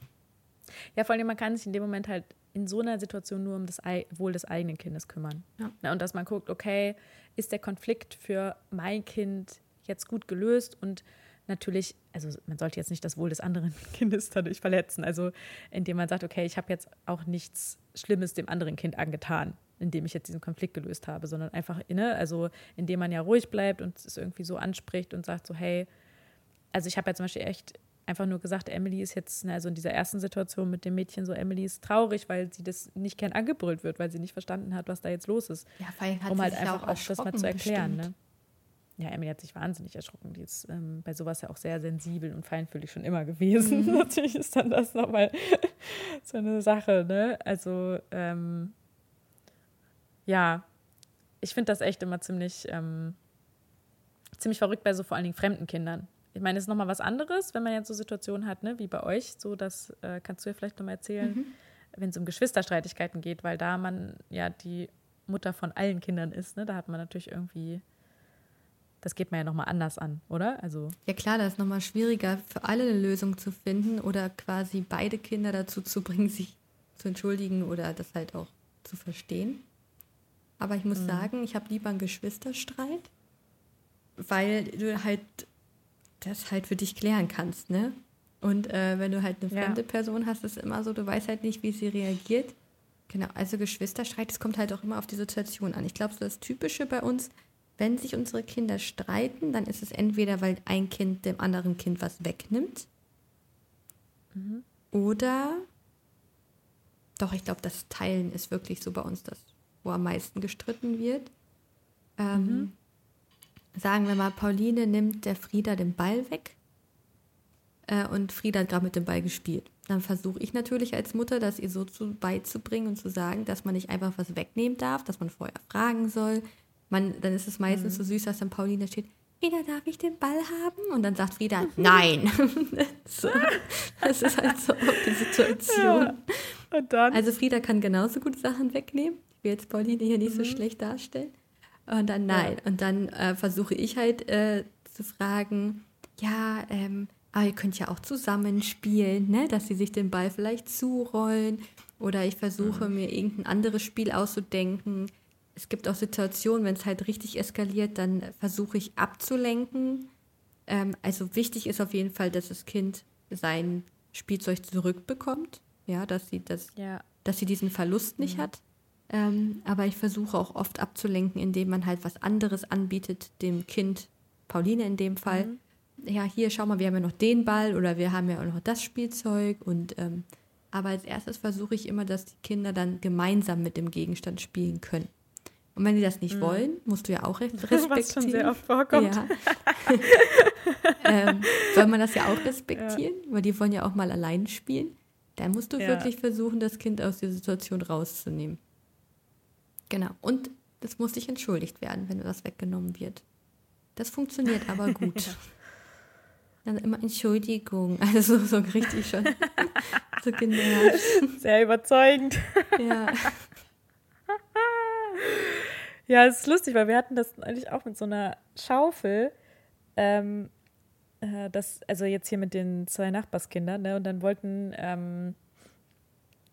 Ja, vor allem, man kann sich in dem Moment halt in so einer Situation nur um das Wohl des eigenen Kindes kümmern. Ja. Na, und dass man guckt, okay, ist der Konflikt für mein Kind jetzt gut gelöst und natürlich, also man sollte jetzt nicht das Wohl des anderen Kindes dadurch verletzen. Also indem man sagt, okay, ich habe jetzt auch nichts Schlimmes dem anderen Kind angetan, indem ich jetzt diesen Konflikt gelöst habe, sondern einfach inne, also indem man ja ruhig bleibt und es irgendwie so anspricht und sagt so, hey, also ich habe ja zum Beispiel echt einfach nur gesagt, Emily ist jetzt, also in dieser ersten Situation mit dem Mädchen so, Emily ist traurig, weil sie das nicht gern angebrüllt wird, weil sie nicht verstanden hat, was da jetzt los ist. Ja, weil hat um halt einfach auch, auch das mal zu erklären. Ne? Ja, Emily hat sich wahnsinnig erschrocken. Die ist ähm, bei sowas ja auch sehr sensibel und feinfühlig schon immer gewesen. Mhm. Natürlich ist dann das nochmal so eine Sache, ne? Also, ähm, ja, ich finde das echt immer ziemlich, ähm, ziemlich verrückt bei so vor allen Dingen fremden Kindern. Ich meine, es ist nochmal was anderes, wenn man jetzt so Situationen hat, ne, wie bei euch, so das äh, kannst du ja vielleicht nochmal erzählen, mhm. wenn es um Geschwisterstreitigkeiten geht, weil da man ja die Mutter von allen Kindern ist, ne, da hat man natürlich irgendwie, das geht man ja nochmal anders an, oder? Also ja klar, das ist nochmal schwieriger, für alle eine Lösung zu finden oder quasi beide Kinder dazu zu bringen, sich zu entschuldigen oder das halt auch zu verstehen. Aber ich muss mhm. sagen, ich habe lieber einen Geschwisterstreit, weil du halt das halt für dich klären kannst, ne? Und äh, wenn du halt eine fremde ja. Person hast, ist es immer so, du weißt halt nicht, wie sie reagiert. Genau, also Geschwisterstreit, es kommt halt auch immer auf die Situation an. Ich glaube, so das Typische bei uns, wenn sich unsere Kinder streiten, dann ist es entweder, weil ein Kind dem anderen Kind was wegnimmt. Mhm. Oder, doch, ich glaube, das Teilen ist wirklich so bei uns das, wo am meisten gestritten wird. Ähm, mhm sagen wir mal, Pauline nimmt der Frieda den Ball weg äh, und Frieda hat gerade mit dem Ball gespielt. Dann versuche ich natürlich als Mutter, das ihr so zu, beizubringen und zu sagen, dass man nicht einfach was wegnehmen darf, dass man vorher fragen soll. Man, dann ist es meistens mhm. so süß, dass dann Pauline steht, Frieda, darf ich den Ball haben? Und dann sagt Frieda, nein. so, das ist halt so die Situation. Ja. Also Frieda kann genauso gut Sachen wegnehmen. Ich will jetzt Pauline hier nicht mhm. so schlecht darstellen. Und dann nein. Ja. Und dann äh, versuche ich halt äh, zu fragen, ja, ähm, aber ihr könnt ja auch zusammenspielen, ne? dass sie sich den Ball vielleicht zurollen. Oder ich versuche mhm. mir irgendein anderes Spiel auszudenken. Es gibt auch Situationen, wenn es halt richtig eskaliert, dann versuche ich abzulenken. Ähm, also wichtig ist auf jeden Fall, dass das Kind sein Spielzeug zurückbekommt. Ja, dass sie das, ja. dass sie diesen Verlust nicht mhm. hat. Ähm, aber ich versuche auch oft abzulenken, indem man halt was anderes anbietet, dem Kind, Pauline in dem Fall. Mhm. Ja, hier, schau mal, wir haben ja noch den Ball oder wir haben ja auch noch das Spielzeug. Und ähm, aber als erstes versuche ich immer, dass die Kinder dann gemeinsam mit dem Gegenstand spielen können. Und wenn die das nicht mhm. wollen, musst du ja auch respektieren. Was schon sehr oft vorkommt. Ja. ähm, soll man das ja auch respektieren, ja. weil die wollen ja auch mal allein spielen. Dann musst du ja. wirklich versuchen, das Kind aus der Situation rauszunehmen. Genau. Und das muss sich entschuldigt werden, wenn was weggenommen wird. Das funktioniert aber gut. Dann immer Entschuldigung. Also so richtig schon. so genervt. Sehr überzeugend. Ja. ja, es ist lustig, weil wir hatten das eigentlich auch mit so einer Schaufel. Ähm, äh, das, also jetzt hier mit den zwei Nachbarskindern, ne? Und dann wollten, ähm,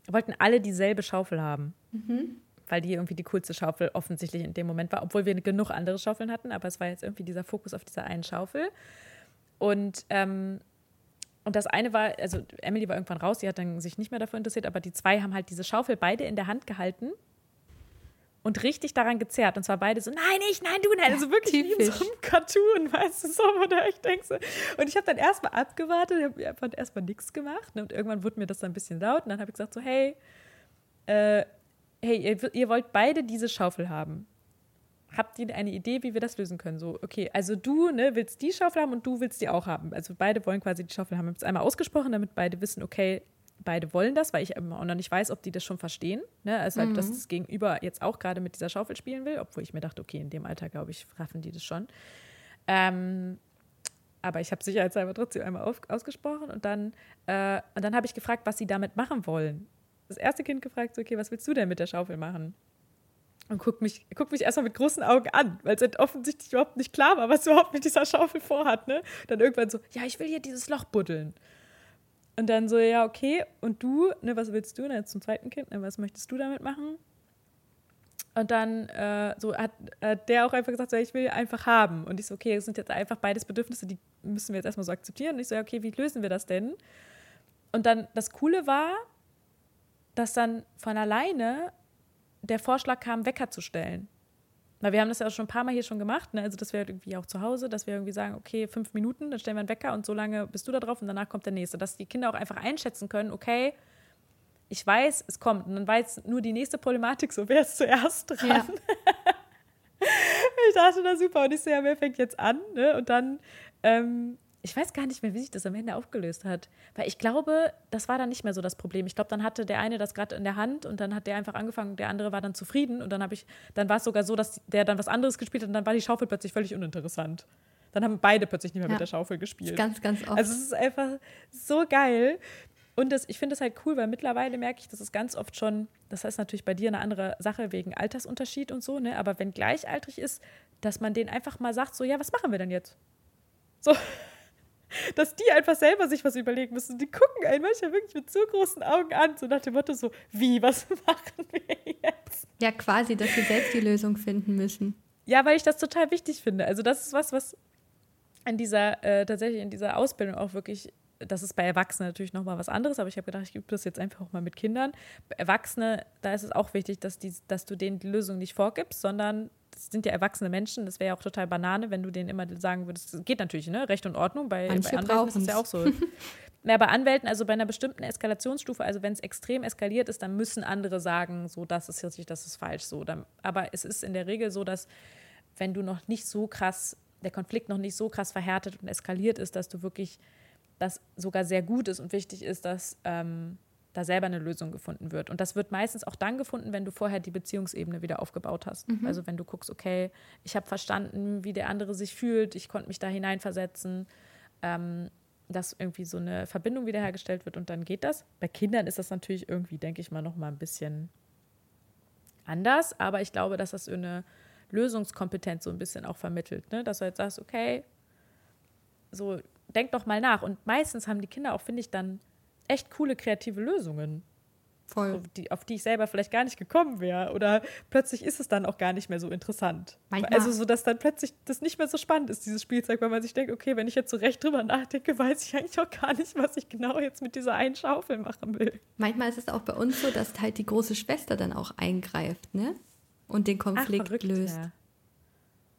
wollten alle dieselbe Schaufel haben. Mhm. Weil die irgendwie die coolste Schaufel offensichtlich in dem Moment war, obwohl wir genug andere Schaufeln hatten, aber es war jetzt irgendwie dieser Fokus auf dieser einen Schaufel. Und, ähm, und das eine war, also Emily war irgendwann raus, die hat dann sich nicht mehr dafür interessiert, aber die zwei haben halt diese Schaufel beide in der Hand gehalten und richtig daran gezerrt. Und zwar beide so, nein, ich, nein, du, nein. Also wirklich Typisch. wie in so einem Cartoon, weißt du, so, wo du echt denkst. Und ich habe dann erstmal abgewartet, habe einfach erstmal nichts gemacht. Ne? Und irgendwann wurde mir das dann ein bisschen laut. Und dann habe ich gesagt so, hey, äh, hey, ihr, ihr wollt beide diese Schaufel haben habt ihr eine Idee, wie wir das lösen können? So, okay, also du ne, willst die Schaufel haben und du willst die auch haben. Also beide wollen quasi die Schaufel haben. Ich habe es einmal ausgesprochen, damit beide wissen, okay, beide wollen das, weil ich immer auch noch nicht weiß, ob die das schon verstehen. Ne? Also halt, mhm. dass das Gegenüber jetzt auch gerade mit dieser Schaufel spielen will, obwohl ich mir dachte, okay, in dem Alter, glaube ich, raffen die das schon. Ähm, aber ich habe sicherheitshalber trotzdem einmal auf, ausgesprochen und dann, äh, und dann habe ich gefragt, was sie damit machen wollen. Das erste Kind gefragt, so, okay, was willst du denn mit der Schaufel machen? Und guckt mich, guckt mich erstmal mit großen Augen an, weil es halt offensichtlich überhaupt nicht klar war, was überhaupt mit dieser Schaufel vorhat. Ne? Dann irgendwann so, ja, ich will hier dieses Loch buddeln. Und dann so, ja, okay, und du, ne, was willst du? Ne, zum zweiten Kind, ne, was möchtest du damit machen? Und dann äh, so hat äh, der auch einfach gesagt, so, ich will einfach haben. Und ich so, okay, das sind jetzt einfach beides Bedürfnisse, die müssen wir jetzt erstmal so akzeptieren. Und ich so, okay, wie lösen wir das denn? Und dann das Coole war, dass dann von alleine der Vorschlag kam, Wecker zu stellen. Weil wir haben das ja auch schon ein paar Mal hier schon gemacht, ne? also dass wir halt irgendwie auch zu Hause, dass wir irgendwie sagen, okay, fünf Minuten, dann stellen wir einen Wecker und so lange bist du da drauf und danach kommt der nächste. Dass die Kinder auch einfach einschätzen können, okay, ich weiß, es kommt. Und dann weiß nur die nächste Problematik so, wer ist zuerst dran? Ja. ich dachte, na super. Und ich so, ja, wer fängt jetzt an? Ne? Und dann ähm, ich weiß gar nicht mehr, wie sich das am Ende aufgelöst hat. Weil ich glaube, das war dann nicht mehr so das Problem. Ich glaube, dann hatte der eine das gerade in der Hand und dann hat der einfach angefangen, der andere war dann zufrieden und dann habe ich, dann war es sogar so, dass der dann was anderes gespielt hat und dann war die Schaufel plötzlich völlig uninteressant. Dann haben beide plötzlich nicht mehr ja. mit der Schaufel gespielt. Ganz, ganz oft. Also es ist einfach so geil. Und das, ich finde es halt cool, weil mittlerweile merke ich, dass es ganz oft schon, das heißt natürlich bei dir eine andere Sache wegen Altersunterschied und so, ne? Aber wenn gleichaltrig ist, dass man denen einfach mal sagt, so, ja, was machen wir denn jetzt? So, dass die einfach selber sich was überlegen müssen. Die gucken einen manchmal wirklich mit so großen Augen an, so nach dem Motto so, wie, was machen wir jetzt? Ja, quasi, dass sie selbst die Lösung finden müssen. Ja, weil ich das total wichtig finde. Also das ist was, was in dieser, äh, tatsächlich in dieser Ausbildung auch wirklich das ist bei Erwachsenen natürlich nochmal was anderes, aber ich habe gedacht, ich übe das jetzt einfach auch mal mit Kindern. Bei Erwachsene, da ist es auch wichtig, dass, die, dass du denen die Lösung nicht vorgibst, sondern das sind ja erwachsene Menschen, das wäre ja auch total Banane, wenn du denen immer sagen würdest, das geht natürlich, ne? Recht und Ordnung. Bei, bei Anwälten ist das ja auch so. ja, bei Anwälten, also bei einer bestimmten Eskalationsstufe, also wenn es extrem eskaliert ist, dann müssen andere sagen, so, das ist richtig, das ist falsch, so. Dann, aber es ist in der Regel so, dass wenn du noch nicht so krass, der Konflikt noch nicht so krass verhärtet und eskaliert ist, dass du wirklich, das sogar sehr gut ist und wichtig ist, dass ähm, da selber eine Lösung gefunden wird. Und das wird meistens auch dann gefunden, wenn du vorher die Beziehungsebene wieder aufgebaut hast. Mhm. Also wenn du guckst, okay, ich habe verstanden, wie der andere sich fühlt, ich konnte mich da hineinversetzen, ähm, dass irgendwie so eine Verbindung wiederhergestellt wird und dann geht das. Bei Kindern ist das natürlich irgendwie, denke ich mal, noch mal ein bisschen anders, aber ich glaube, dass das so eine Lösungskompetenz so ein bisschen auch vermittelt, ne? dass du jetzt sagst, okay, so denk doch mal nach. Und meistens haben die Kinder auch, finde ich, dann echt coole kreative Lösungen. Voll. So, die, auf die ich selber vielleicht gar nicht gekommen wäre. Oder plötzlich ist es dann auch gar nicht mehr so interessant. Manchmal. Also so, dass dann plötzlich das nicht mehr so spannend ist, dieses Spielzeug, weil man sich denkt, okay, wenn ich jetzt so recht drüber nachdenke, weiß ich eigentlich auch gar nicht, was ich genau jetzt mit dieser einen Schaufel machen will. Manchmal ist es auch bei uns so, dass halt die große Schwester dann auch eingreift, ne? Und den Konflikt Ach, verrückt, löst. Ja.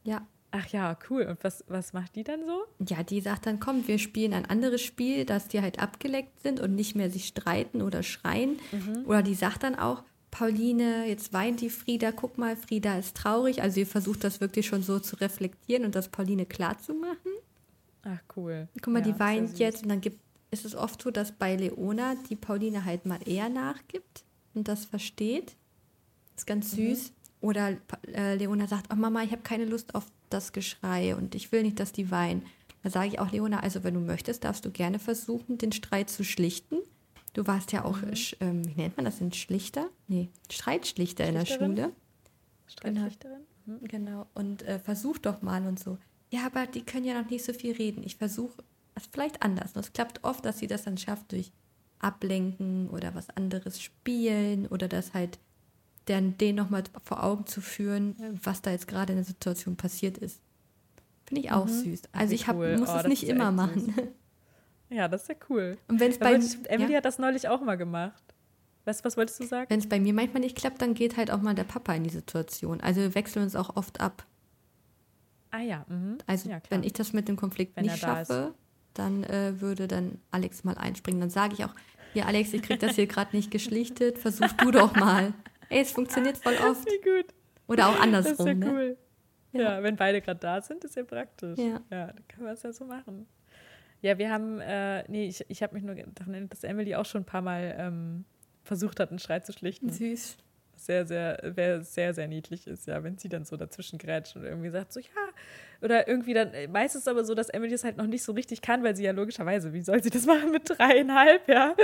ja. Ach ja, cool. Und was, was macht die dann so? Ja, die sagt dann, komm, wir spielen ein anderes Spiel, dass die halt abgeleckt sind und nicht mehr sich streiten oder schreien. Mhm. Oder die sagt dann auch, Pauline, jetzt weint die Frieda, guck mal, Frieda ist traurig. Also ihr versucht das wirklich schon so zu reflektieren und das Pauline klarzumachen. Ach, cool. Guck mal, ja, die weint jetzt und dann gibt, ist es oft so, dass bei Leona die Pauline halt mal eher nachgibt und das versteht. ist ganz mhm. süß. Mhm. oder äh, Leona sagt, oh Mama, ich habe keine Lust auf das Geschrei und ich will nicht, dass die weinen. Da sage ich auch, Leona, also wenn du möchtest, darfst du gerne versuchen, den Streit zu schlichten. Du warst ja auch, mhm. ähm, wie nennt man das, ein Schlichter? Nee, Streitschlichter in der Schule. Streitschlichterin? Genau, mhm. genau. und äh, versuch doch mal und so. Ja, aber die können ja noch nicht so viel reden. Ich versuche es vielleicht anders. Und es klappt oft, dass sie das dann schafft durch Ablenken oder was anderes spielen oder das halt dann den nochmal vor Augen zu führen, was da jetzt gerade in der Situation passiert ist. Finde ich auch mhm. süß. Also ich hab, cool. muss oh, es nicht immer machen. Süß. Ja, das ist ja cool. Und wenn es bei Emily ja. hat das neulich auch mal gemacht. Was, was wolltest du sagen? Wenn es bei mir manchmal nicht klappt, dann geht halt auch mal der Papa in die Situation. Also wir wechseln uns auch oft ab. Ah ja. Mhm. Also ja, wenn ich das mit dem Konflikt wenn nicht schaffe, dann äh, würde dann Alex mal einspringen. Dann sage ich auch, hier Alex, ich krieg das hier gerade nicht geschlichtet, versuch du doch mal. Ey, es funktioniert voll oft. Wie gut. Oder auch andersrum. Das ist ja ne? cool. Ja. ja, wenn beide gerade da sind, ist ja praktisch. Ja, ja dann kann man es ja so machen. Ja, wir haben, äh, nee, ich, ich habe mich nur daran erinnert, dass Emily auch schon ein paar Mal ähm, versucht hat, einen Schrei zu schlichten. Süß. Sehr, sehr, wer sehr, sehr niedlich ist, ja, wenn sie dann so dazwischen grätscht und irgendwie sagt so, ja, oder irgendwie dann, meistens aber so, dass Emily es halt noch nicht so richtig kann, weil sie ja logischerweise, wie soll sie das machen mit dreieinhalb, ja,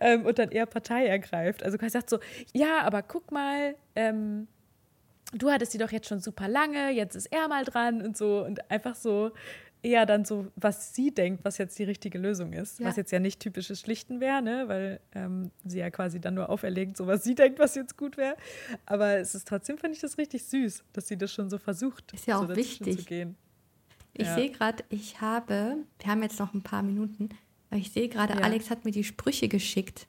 ähm, und dann eher Partei ergreift. Also quasi sagt so, ja, aber guck mal, ähm, du hattest sie doch jetzt schon super lange, jetzt ist er mal dran und so und einfach so eher dann so, was sie denkt, was jetzt die richtige Lösung ist. Ja. Was jetzt ja nicht typisches Schlichten wäre, ne? weil ähm, sie ja quasi dann nur auferlegt, so was sie denkt, was jetzt gut wäre. Aber es ist trotzdem, finde ich das richtig süß, dass sie das schon so versucht. Ist ja auch so wichtig. Zu gehen. Ich ja. sehe gerade, ich habe, wir haben jetzt noch ein paar Minuten, aber ich sehe gerade, ja. Alex hat mir die Sprüche geschickt.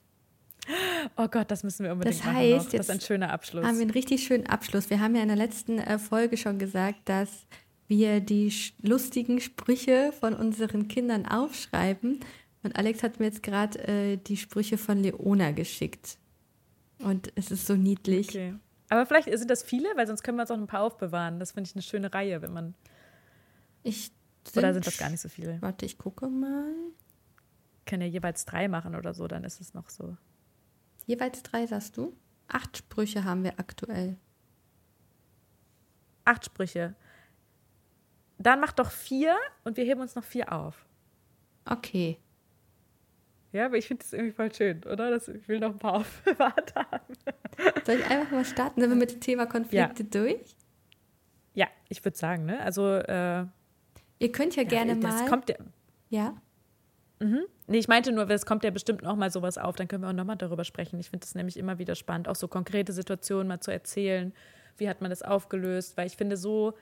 Oh Gott, das müssen wir unbedingt das heißt, machen. Noch. Das ist ein schöner Abschluss. Haben wir einen richtig schönen Abschluss. Wir haben ja in der letzten äh, Folge schon gesagt, dass wir die lustigen Sprüche von unseren Kindern aufschreiben. Und Alex hat mir jetzt gerade äh, die Sprüche von Leona geschickt. Und es ist so niedlich. Okay. Aber vielleicht sind das viele, weil sonst können wir uns auch ein paar aufbewahren. Das finde ich eine schöne Reihe, wenn man. Ich sind, oder sind das gar nicht so viele? Warte, ich gucke mal. Können ja jeweils drei machen oder so, dann ist es noch so. Jeweils drei, sagst du? Acht Sprüche haben wir aktuell. Acht Sprüche. Dann mach doch vier und wir heben uns noch vier auf. Okay. Ja, aber ich finde das irgendwie voll schön, oder? Das, ich will noch ein paar aufbewahrt haben. Soll ich einfach mal starten? Sind wir mit dem Thema Konflikte ja. durch? Ja, ich würde sagen, ne? Also, äh, Ihr könnt ja, ja gerne das mal. Kommt ja. ja? Mhm. Nee, ich meinte nur, es kommt ja bestimmt noch mal sowas auf, dann können wir auch noch mal darüber sprechen. Ich finde das nämlich immer wieder spannend, auch so konkrete Situationen mal zu erzählen. Wie hat man das aufgelöst? Weil ich finde, so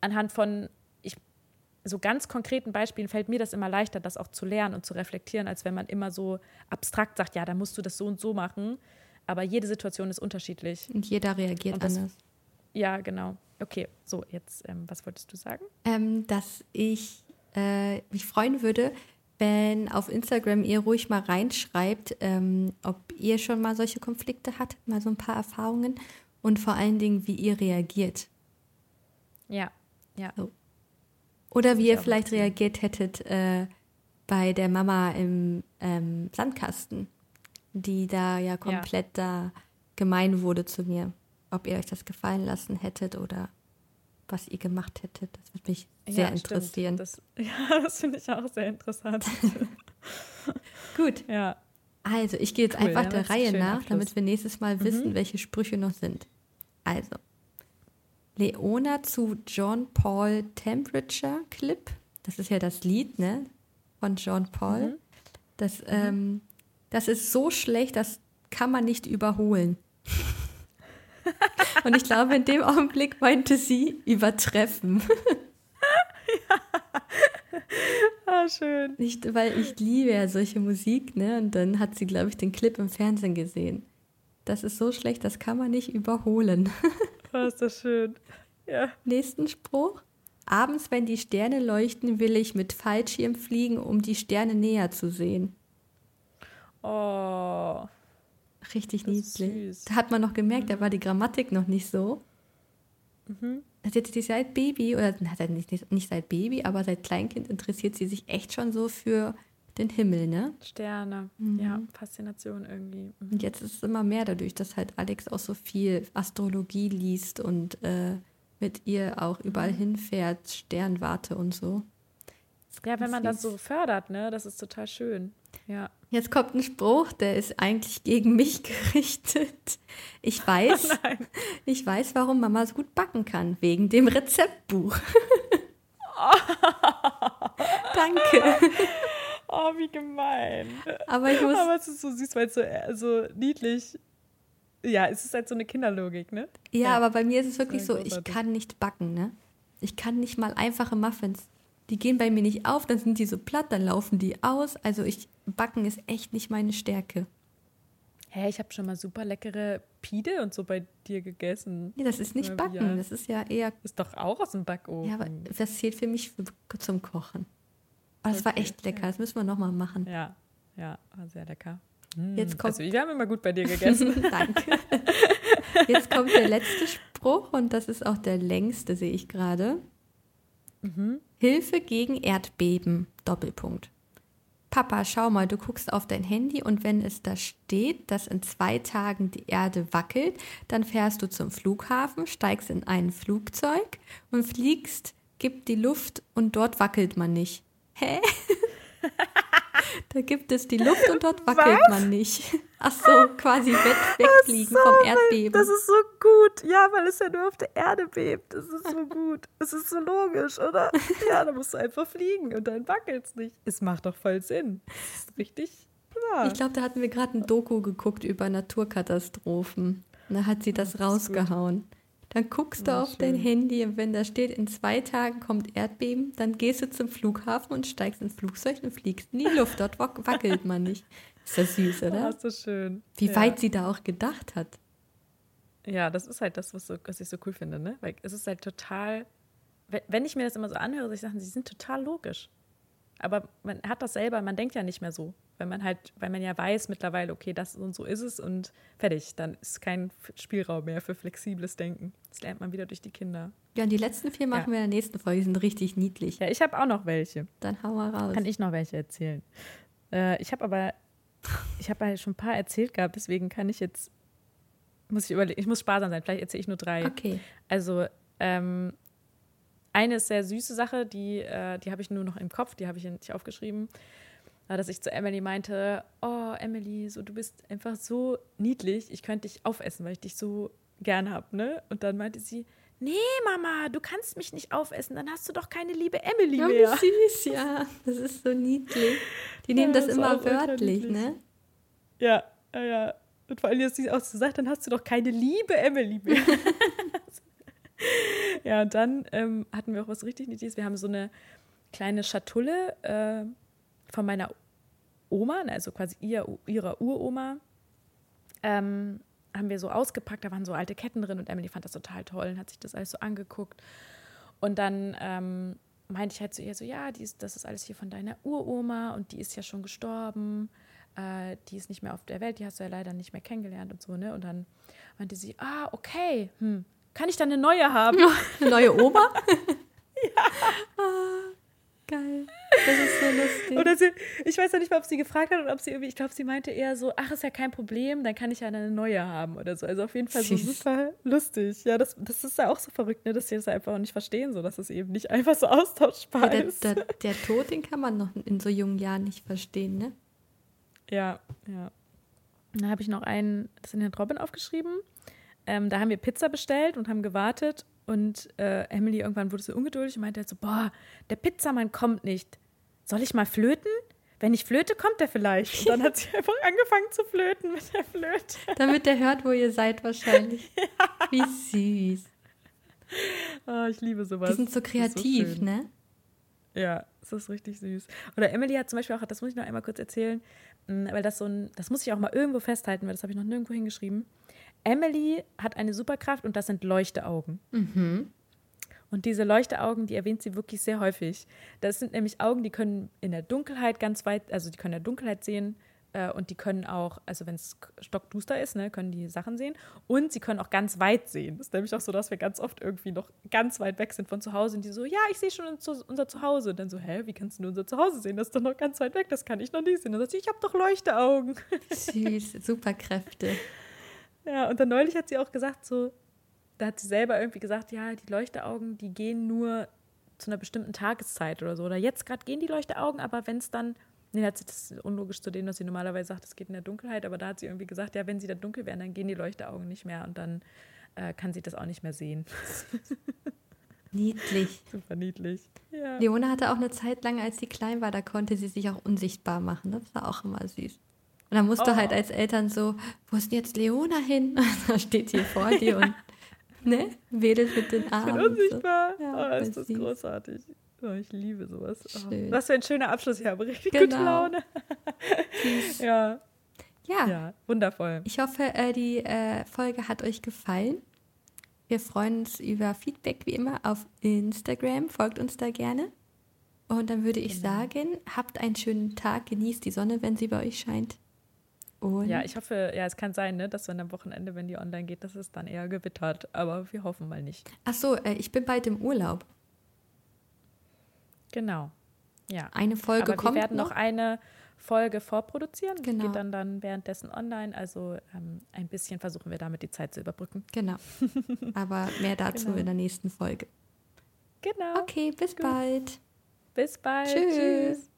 anhand von ich, so ganz konkreten Beispielen fällt mir das immer leichter, das auch zu lernen und zu reflektieren, als wenn man immer so abstrakt sagt, ja, da musst du das so und so machen. Aber jede Situation ist unterschiedlich. Und jeder reagiert und das, anders. Ja, genau. Okay, so, jetzt, ähm, was wolltest du sagen? Ähm, dass ich äh, mich freuen würde, wenn auf Instagram ihr ruhig mal reinschreibt, ähm, ob ihr schon mal solche Konflikte hattet, mal so ein paar Erfahrungen und vor allen Dingen, wie ihr reagiert. Ja, ja. So. Oder wie ihr vielleicht reagiert hättet äh, bei der Mama im ähm, Sandkasten, die da ja komplett ja. da gemein wurde zu mir. Ob ihr euch das gefallen lassen hättet oder was ihr gemacht hättet. Das würde mich sehr ja, interessieren. Das, ja, das finde ich auch sehr interessant. Gut. Ja. Also, ich gehe jetzt cool, einfach der Reihe nach, Abschluss. damit wir nächstes Mal mhm. wissen, welche Sprüche noch sind. Also, Leona zu John Paul Temperature Clip. Das ist ja das Lied, ne? Von John Paul. Mhm. Das, ähm, das ist so schlecht, das kann man nicht überholen. Und ich glaube, in dem Augenblick meinte sie übertreffen. ja. Ah, schön. Nicht, weil ich liebe ja solche Musik, ne? Und dann hat sie, glaube ich, den Clip im Fernsehen gesehen. Das ist so schlecht, das kann man nicht überholen. Oh, ist das schön. Ja. Nächsten Spruch. Abends, wenn die Sterne leuchten, will ich mit Fallschirm fliegen, um die Sterne näher zu sehen. Oh. Richtig niedlich. Da hat man noch gemerkt, mhm. da war die Grammatik noch nicht so. Mhm. Also jetzt seit Baby, oder nicht, nicht seit Baby, aber seit Kleinkind interessiert sie sich echt schon so für den Himmel, ne? Sterne, mhm. ja, Faszination irgendwie. Mhm. Und jetzt ist es immer mehr dadurch, dass halt Alex auch so viel Astrologie liest und äh, mit ihr auch überall mhm. hinfährt, Sternwarte und so. Ja, wenn man das so fördert, ne, das ist total schön. Ja. Jetzt kommt ein Spruch, der ist eigentlich gegen mich gerichtet. Ich weiß, oh ich weiß, warum Mama so gut backen kann, wegen dem Rezeptbuch. Danke. Oh, wie gemein. Aber ich muss. Aber es ist so süß, weil es so, äh, so niedlich. Ja, es ist halt so eine Kinderlogik, ne? Ja, ja. aber bei mir ist es wirklich so, ich kann nicht backen, ne? Ich kann nicht mal einfache Muffins. Die gehen bei mir nicht auf, dann sind die so platt, dann laufen die aus. Also ich backen ist echt nicht meine Stärke. Hä, hey, ich habe schon mal super leckere Pide und so bei dir gegessen. Nee, das ist nicht Backen, das ist ja eher. Ist doch auch aus dem Backofen. Ja, aber das zählt für mich zum Kochen. Aber das okay, war echt lecker, das müssen wir nochmal machen. Ja, ja, war sehr lecker. Hm, Jetzt kommt, also, wir haben immer gut bei dir gegessen. Danke. Jetzt kommt der letzte Spruch und das ist auch der längste, sehe ich gerade. Mhm. Hilfe gegen Erdbeben, Doppelpunkt. Papa, schau mal, du guckst auf dein Handy und wenn es da steht, dass in zwei Tagen die Erde wackelt, dann fährst du zum Flughafen, steigst in ein Flugzeug und fliegst, gibt die Luft und dort wackelt man nicht hä? da gibt es die Luft und dort wackelt Was? man nicht. Ach so, quasi weg, wegfliegen so, vom Erdbeben. Das ist so gut. Ja, weil es ja nur auf der Erde bebt. Das ist so gut. Es ist so logisch, oder? Ja, da musst du einfach fliegen und dann wackelt es nicht. Es macht doch voll Sinn. Das ist richtig klar. Ich glaube, da hatten wir gerade ein Doku geguckt über Naturkatastrophen. Da hat sie das, das rausgehauen. Gut. Dann guckst du oh, auf schön. dein Handy und wenn da steht, in zwei Tagen kommt Erdbeben, dann gehst du zum Flughafen und steigst ins Flugzeug und fliegst in die Luft. Dort wackelt man nicht. Ist das süß, oder? Oh, ist so schön. Wie ja. weit sie da auch gedacht hat. Ja, das ist halt das, was, so, was ich so cool finde, ne? Weil es ist halt total, wenn ich mir das immer so anhöre, ich sage, sie sind total logisch. Aber man hat das selber, man denkt ja nicht mehr so. Wenn man halt, weil man ja weiß mittlerweile, okay, das und so ist es und fertig. Dann ist kein Spielraum mehr für flexibles Denken. Das lernt man wieder durch die Kinder. Ja, und die letzten vier machen ja. wir in der nächsten Folge. Die sind richtig niedlich. Ja, ich habe auch noch welche. Dann hau mal raus. Kann ich noch welche erzählen. Äh, ich habe aber, ich habe halt schon ein paar erzählt gehabt, deswegen kann ich jetzt, muss ich überlegen, ich muss sparsam sein. Vielleicht erzähle ich nur drei. Okay. Also, ähm, eine sehr süße Sache, die, äh, die habe ich nur noch im Kopf, die habe ich nicht aufgeschrieben, dass ich zu Emily meinte, oh Emily, so du bist einfach so niedlich, ich könnte dich aufessen, weil ich dich so gern habe, ne? Und dann meinte sie, nee Mama, du kannst mich nicht aufessen, dann hast du doch keine liebe Emily oh, mehr. süß, ja, das ist so niedlich. Die nehmen ja, das, das immer wörtlich, ne? Ja, ja, ja. Und vor allem, dass sie auch so sagt, dann hast du doch keine liebe Emily mehr. ja, und dann ähm, hatten wir auch was richtig Niedliches. Wir haben so eine kleine Schatulle äh, von meiner Oma, also quasi ihr, ihrer Uroma, ähm, haben wir so ausgepackt. Da waren so alte Ketten drin und Emily fand das total toll und hat sich das alles so angeguckt. Und dann ähm, meinte ich halt zu ihr so, ja, ist, das ist alles hier von deiner Uroma und die ist ja schon gestorben. Äh, die ist nicht mehr auf der Welt, die hast du ja leider nicht mehr kennengelernt und so, ne? Und dann meinte sie, ah, okay, hm, kann ich dann eine neue haben? Eine neue Oma? ja. Geil. Das ist so lustig. Oder sie, ich weiß ja nicht mal, ob sie gefragt hat oder ob sie irgendwie, ich glaube, sie meinte eher so, ach, ist ja kein Problem, dann kann ich ja eine neue haben oder so. Also auf jeden Fall so super lustig. Ja, das, das ist ja auch so verrückt, ne, dass sie das einfach auch nicht verstehen, so dass es eben nicht einfach so austauschbar ja, ist. Der, der, der Tod, den kann man noch in so jungen Jahren nicht verstehen, ne? Ja, ja. Dann habe ich noch einen, das in den Robin aufgeschrieben. Ähm, da haben wir Pizza bestellt und haben gewartet. Und äh, Emily irgendwann wurde so ungeduldig und meinte halt so: Boah, der Pizzamann kommt nicht. Soll ich mal flöten? Wenn ich flöte, kommt er vielleicht. Und dann hat sie einfach angefangen zu flöten mit der Flöte. Damit er hört, wo ihr seid, wahrscheinlich. ja. Wie süß. Oh, ich liebe sowas. Die sind so kreativ, so ne? Ja, das ist richtig süß. Oder Emily hat zum Beispiel auch, das muss ich noch einmal kurz erzählen, weil das so ein, das muss ich auch mal irgendwo festhalten, weil das habe ich noch nirgendwo hingeschrieben. Emily hat eine Superkraft und das sind Leuchteaugen. Mhm. Und diese Leuchteaugen, die erwähnt sie wirklich sehr häufig. Das sind nämlich Augen, die können in der Dunkelheit ganz weit, also die können in der Dunkelheit sehen, Äh, und die können auch, also wenn es stockduster ist, ne, können die Sachen sehen. Und sie können auch ganz weit sehen. Das ist nämlich auch so, dass wir ganz oft irgendwie noch ganz weit weg sind von zu Hause und die so, ja, ich sehe schon unser Zuhause. Und dann so, hä, wie kannst du unser Zuhause sehen? Das ist doch noch ganz weit weg, das kann ich noch nicht sehen. Und dann sagt sie, ich habe doch Leuchteaugen. Süß, Superkräfte. Ja, und dann neulich hat sie auch gesagt, so, da hat sie selber irgendwie gesagt, ja, die Leuchteaugen, die gehen nur zu einer bestimmten Tageszeit oder so. Oder jetzt gerade gehen die Leuchteaugen, aber wenn es dann Nee, das ist unlogisch zu dem, was sie normalerweise sagt, es geht in der Dunkelheit, aber da hat sie irgendwie gesagt, ja, wenn sie dann dunkel werden, dann gehen die Leuchteaugen nicht mehr und dann äh, kann sie das auch nicht mehr sehen. Niedlich. Super niedlich. Ja. Leona hatte auch eine Zeit lang, als sie klein war, da konnte sie sich auch unsichtbar machen. Das war auch immer süß. Und dann musst oh. du halt als Eltern so, wo ist denn jetzt Leona hin? da steht sie vor dir und ne, wedelt mit den Armen. Ich bin unsichtbar. So. Ja, oh, ist das süß. großartig. Oh, ich liebe sowas. Oh, was für ein schöner Abschluss. Ich habe richtig genau. gute Laune. ja. ja. Ja, wundervoll. Ich hoffe, äh, die äh, Folge hat euch gefallen. Wir freuen uns über Feedback wie immer auf Instagram. Folgt uns da gerne. Und dann würde ich genau. sagen, habt einen schönen Tag, genießt die Sonne, wenn sie bei euch scheint. Und ja, ich hoffe, ja, es kann sein, ne, dass wenn am Wochenende, wenn die online geht, dass es dann eher gewittert. Aber wir hoffen mal nicht. Ach so, äh, ich bin bald im Urlaub. Genau. Ja. Eine Folge Aber kommt wir werden noch? noch eine Folge vorproduzieren. Genau. Die geht dann, dann währenddessen online. Also ähm, ein bisschen versuchen wir damit die Zeit zu überbrücken. Genau. Aber mehr dazu genau. in der nächsten Folge. Genau. Okay, bis Gut. bald. Bis bald. Tschüss. Tschüss.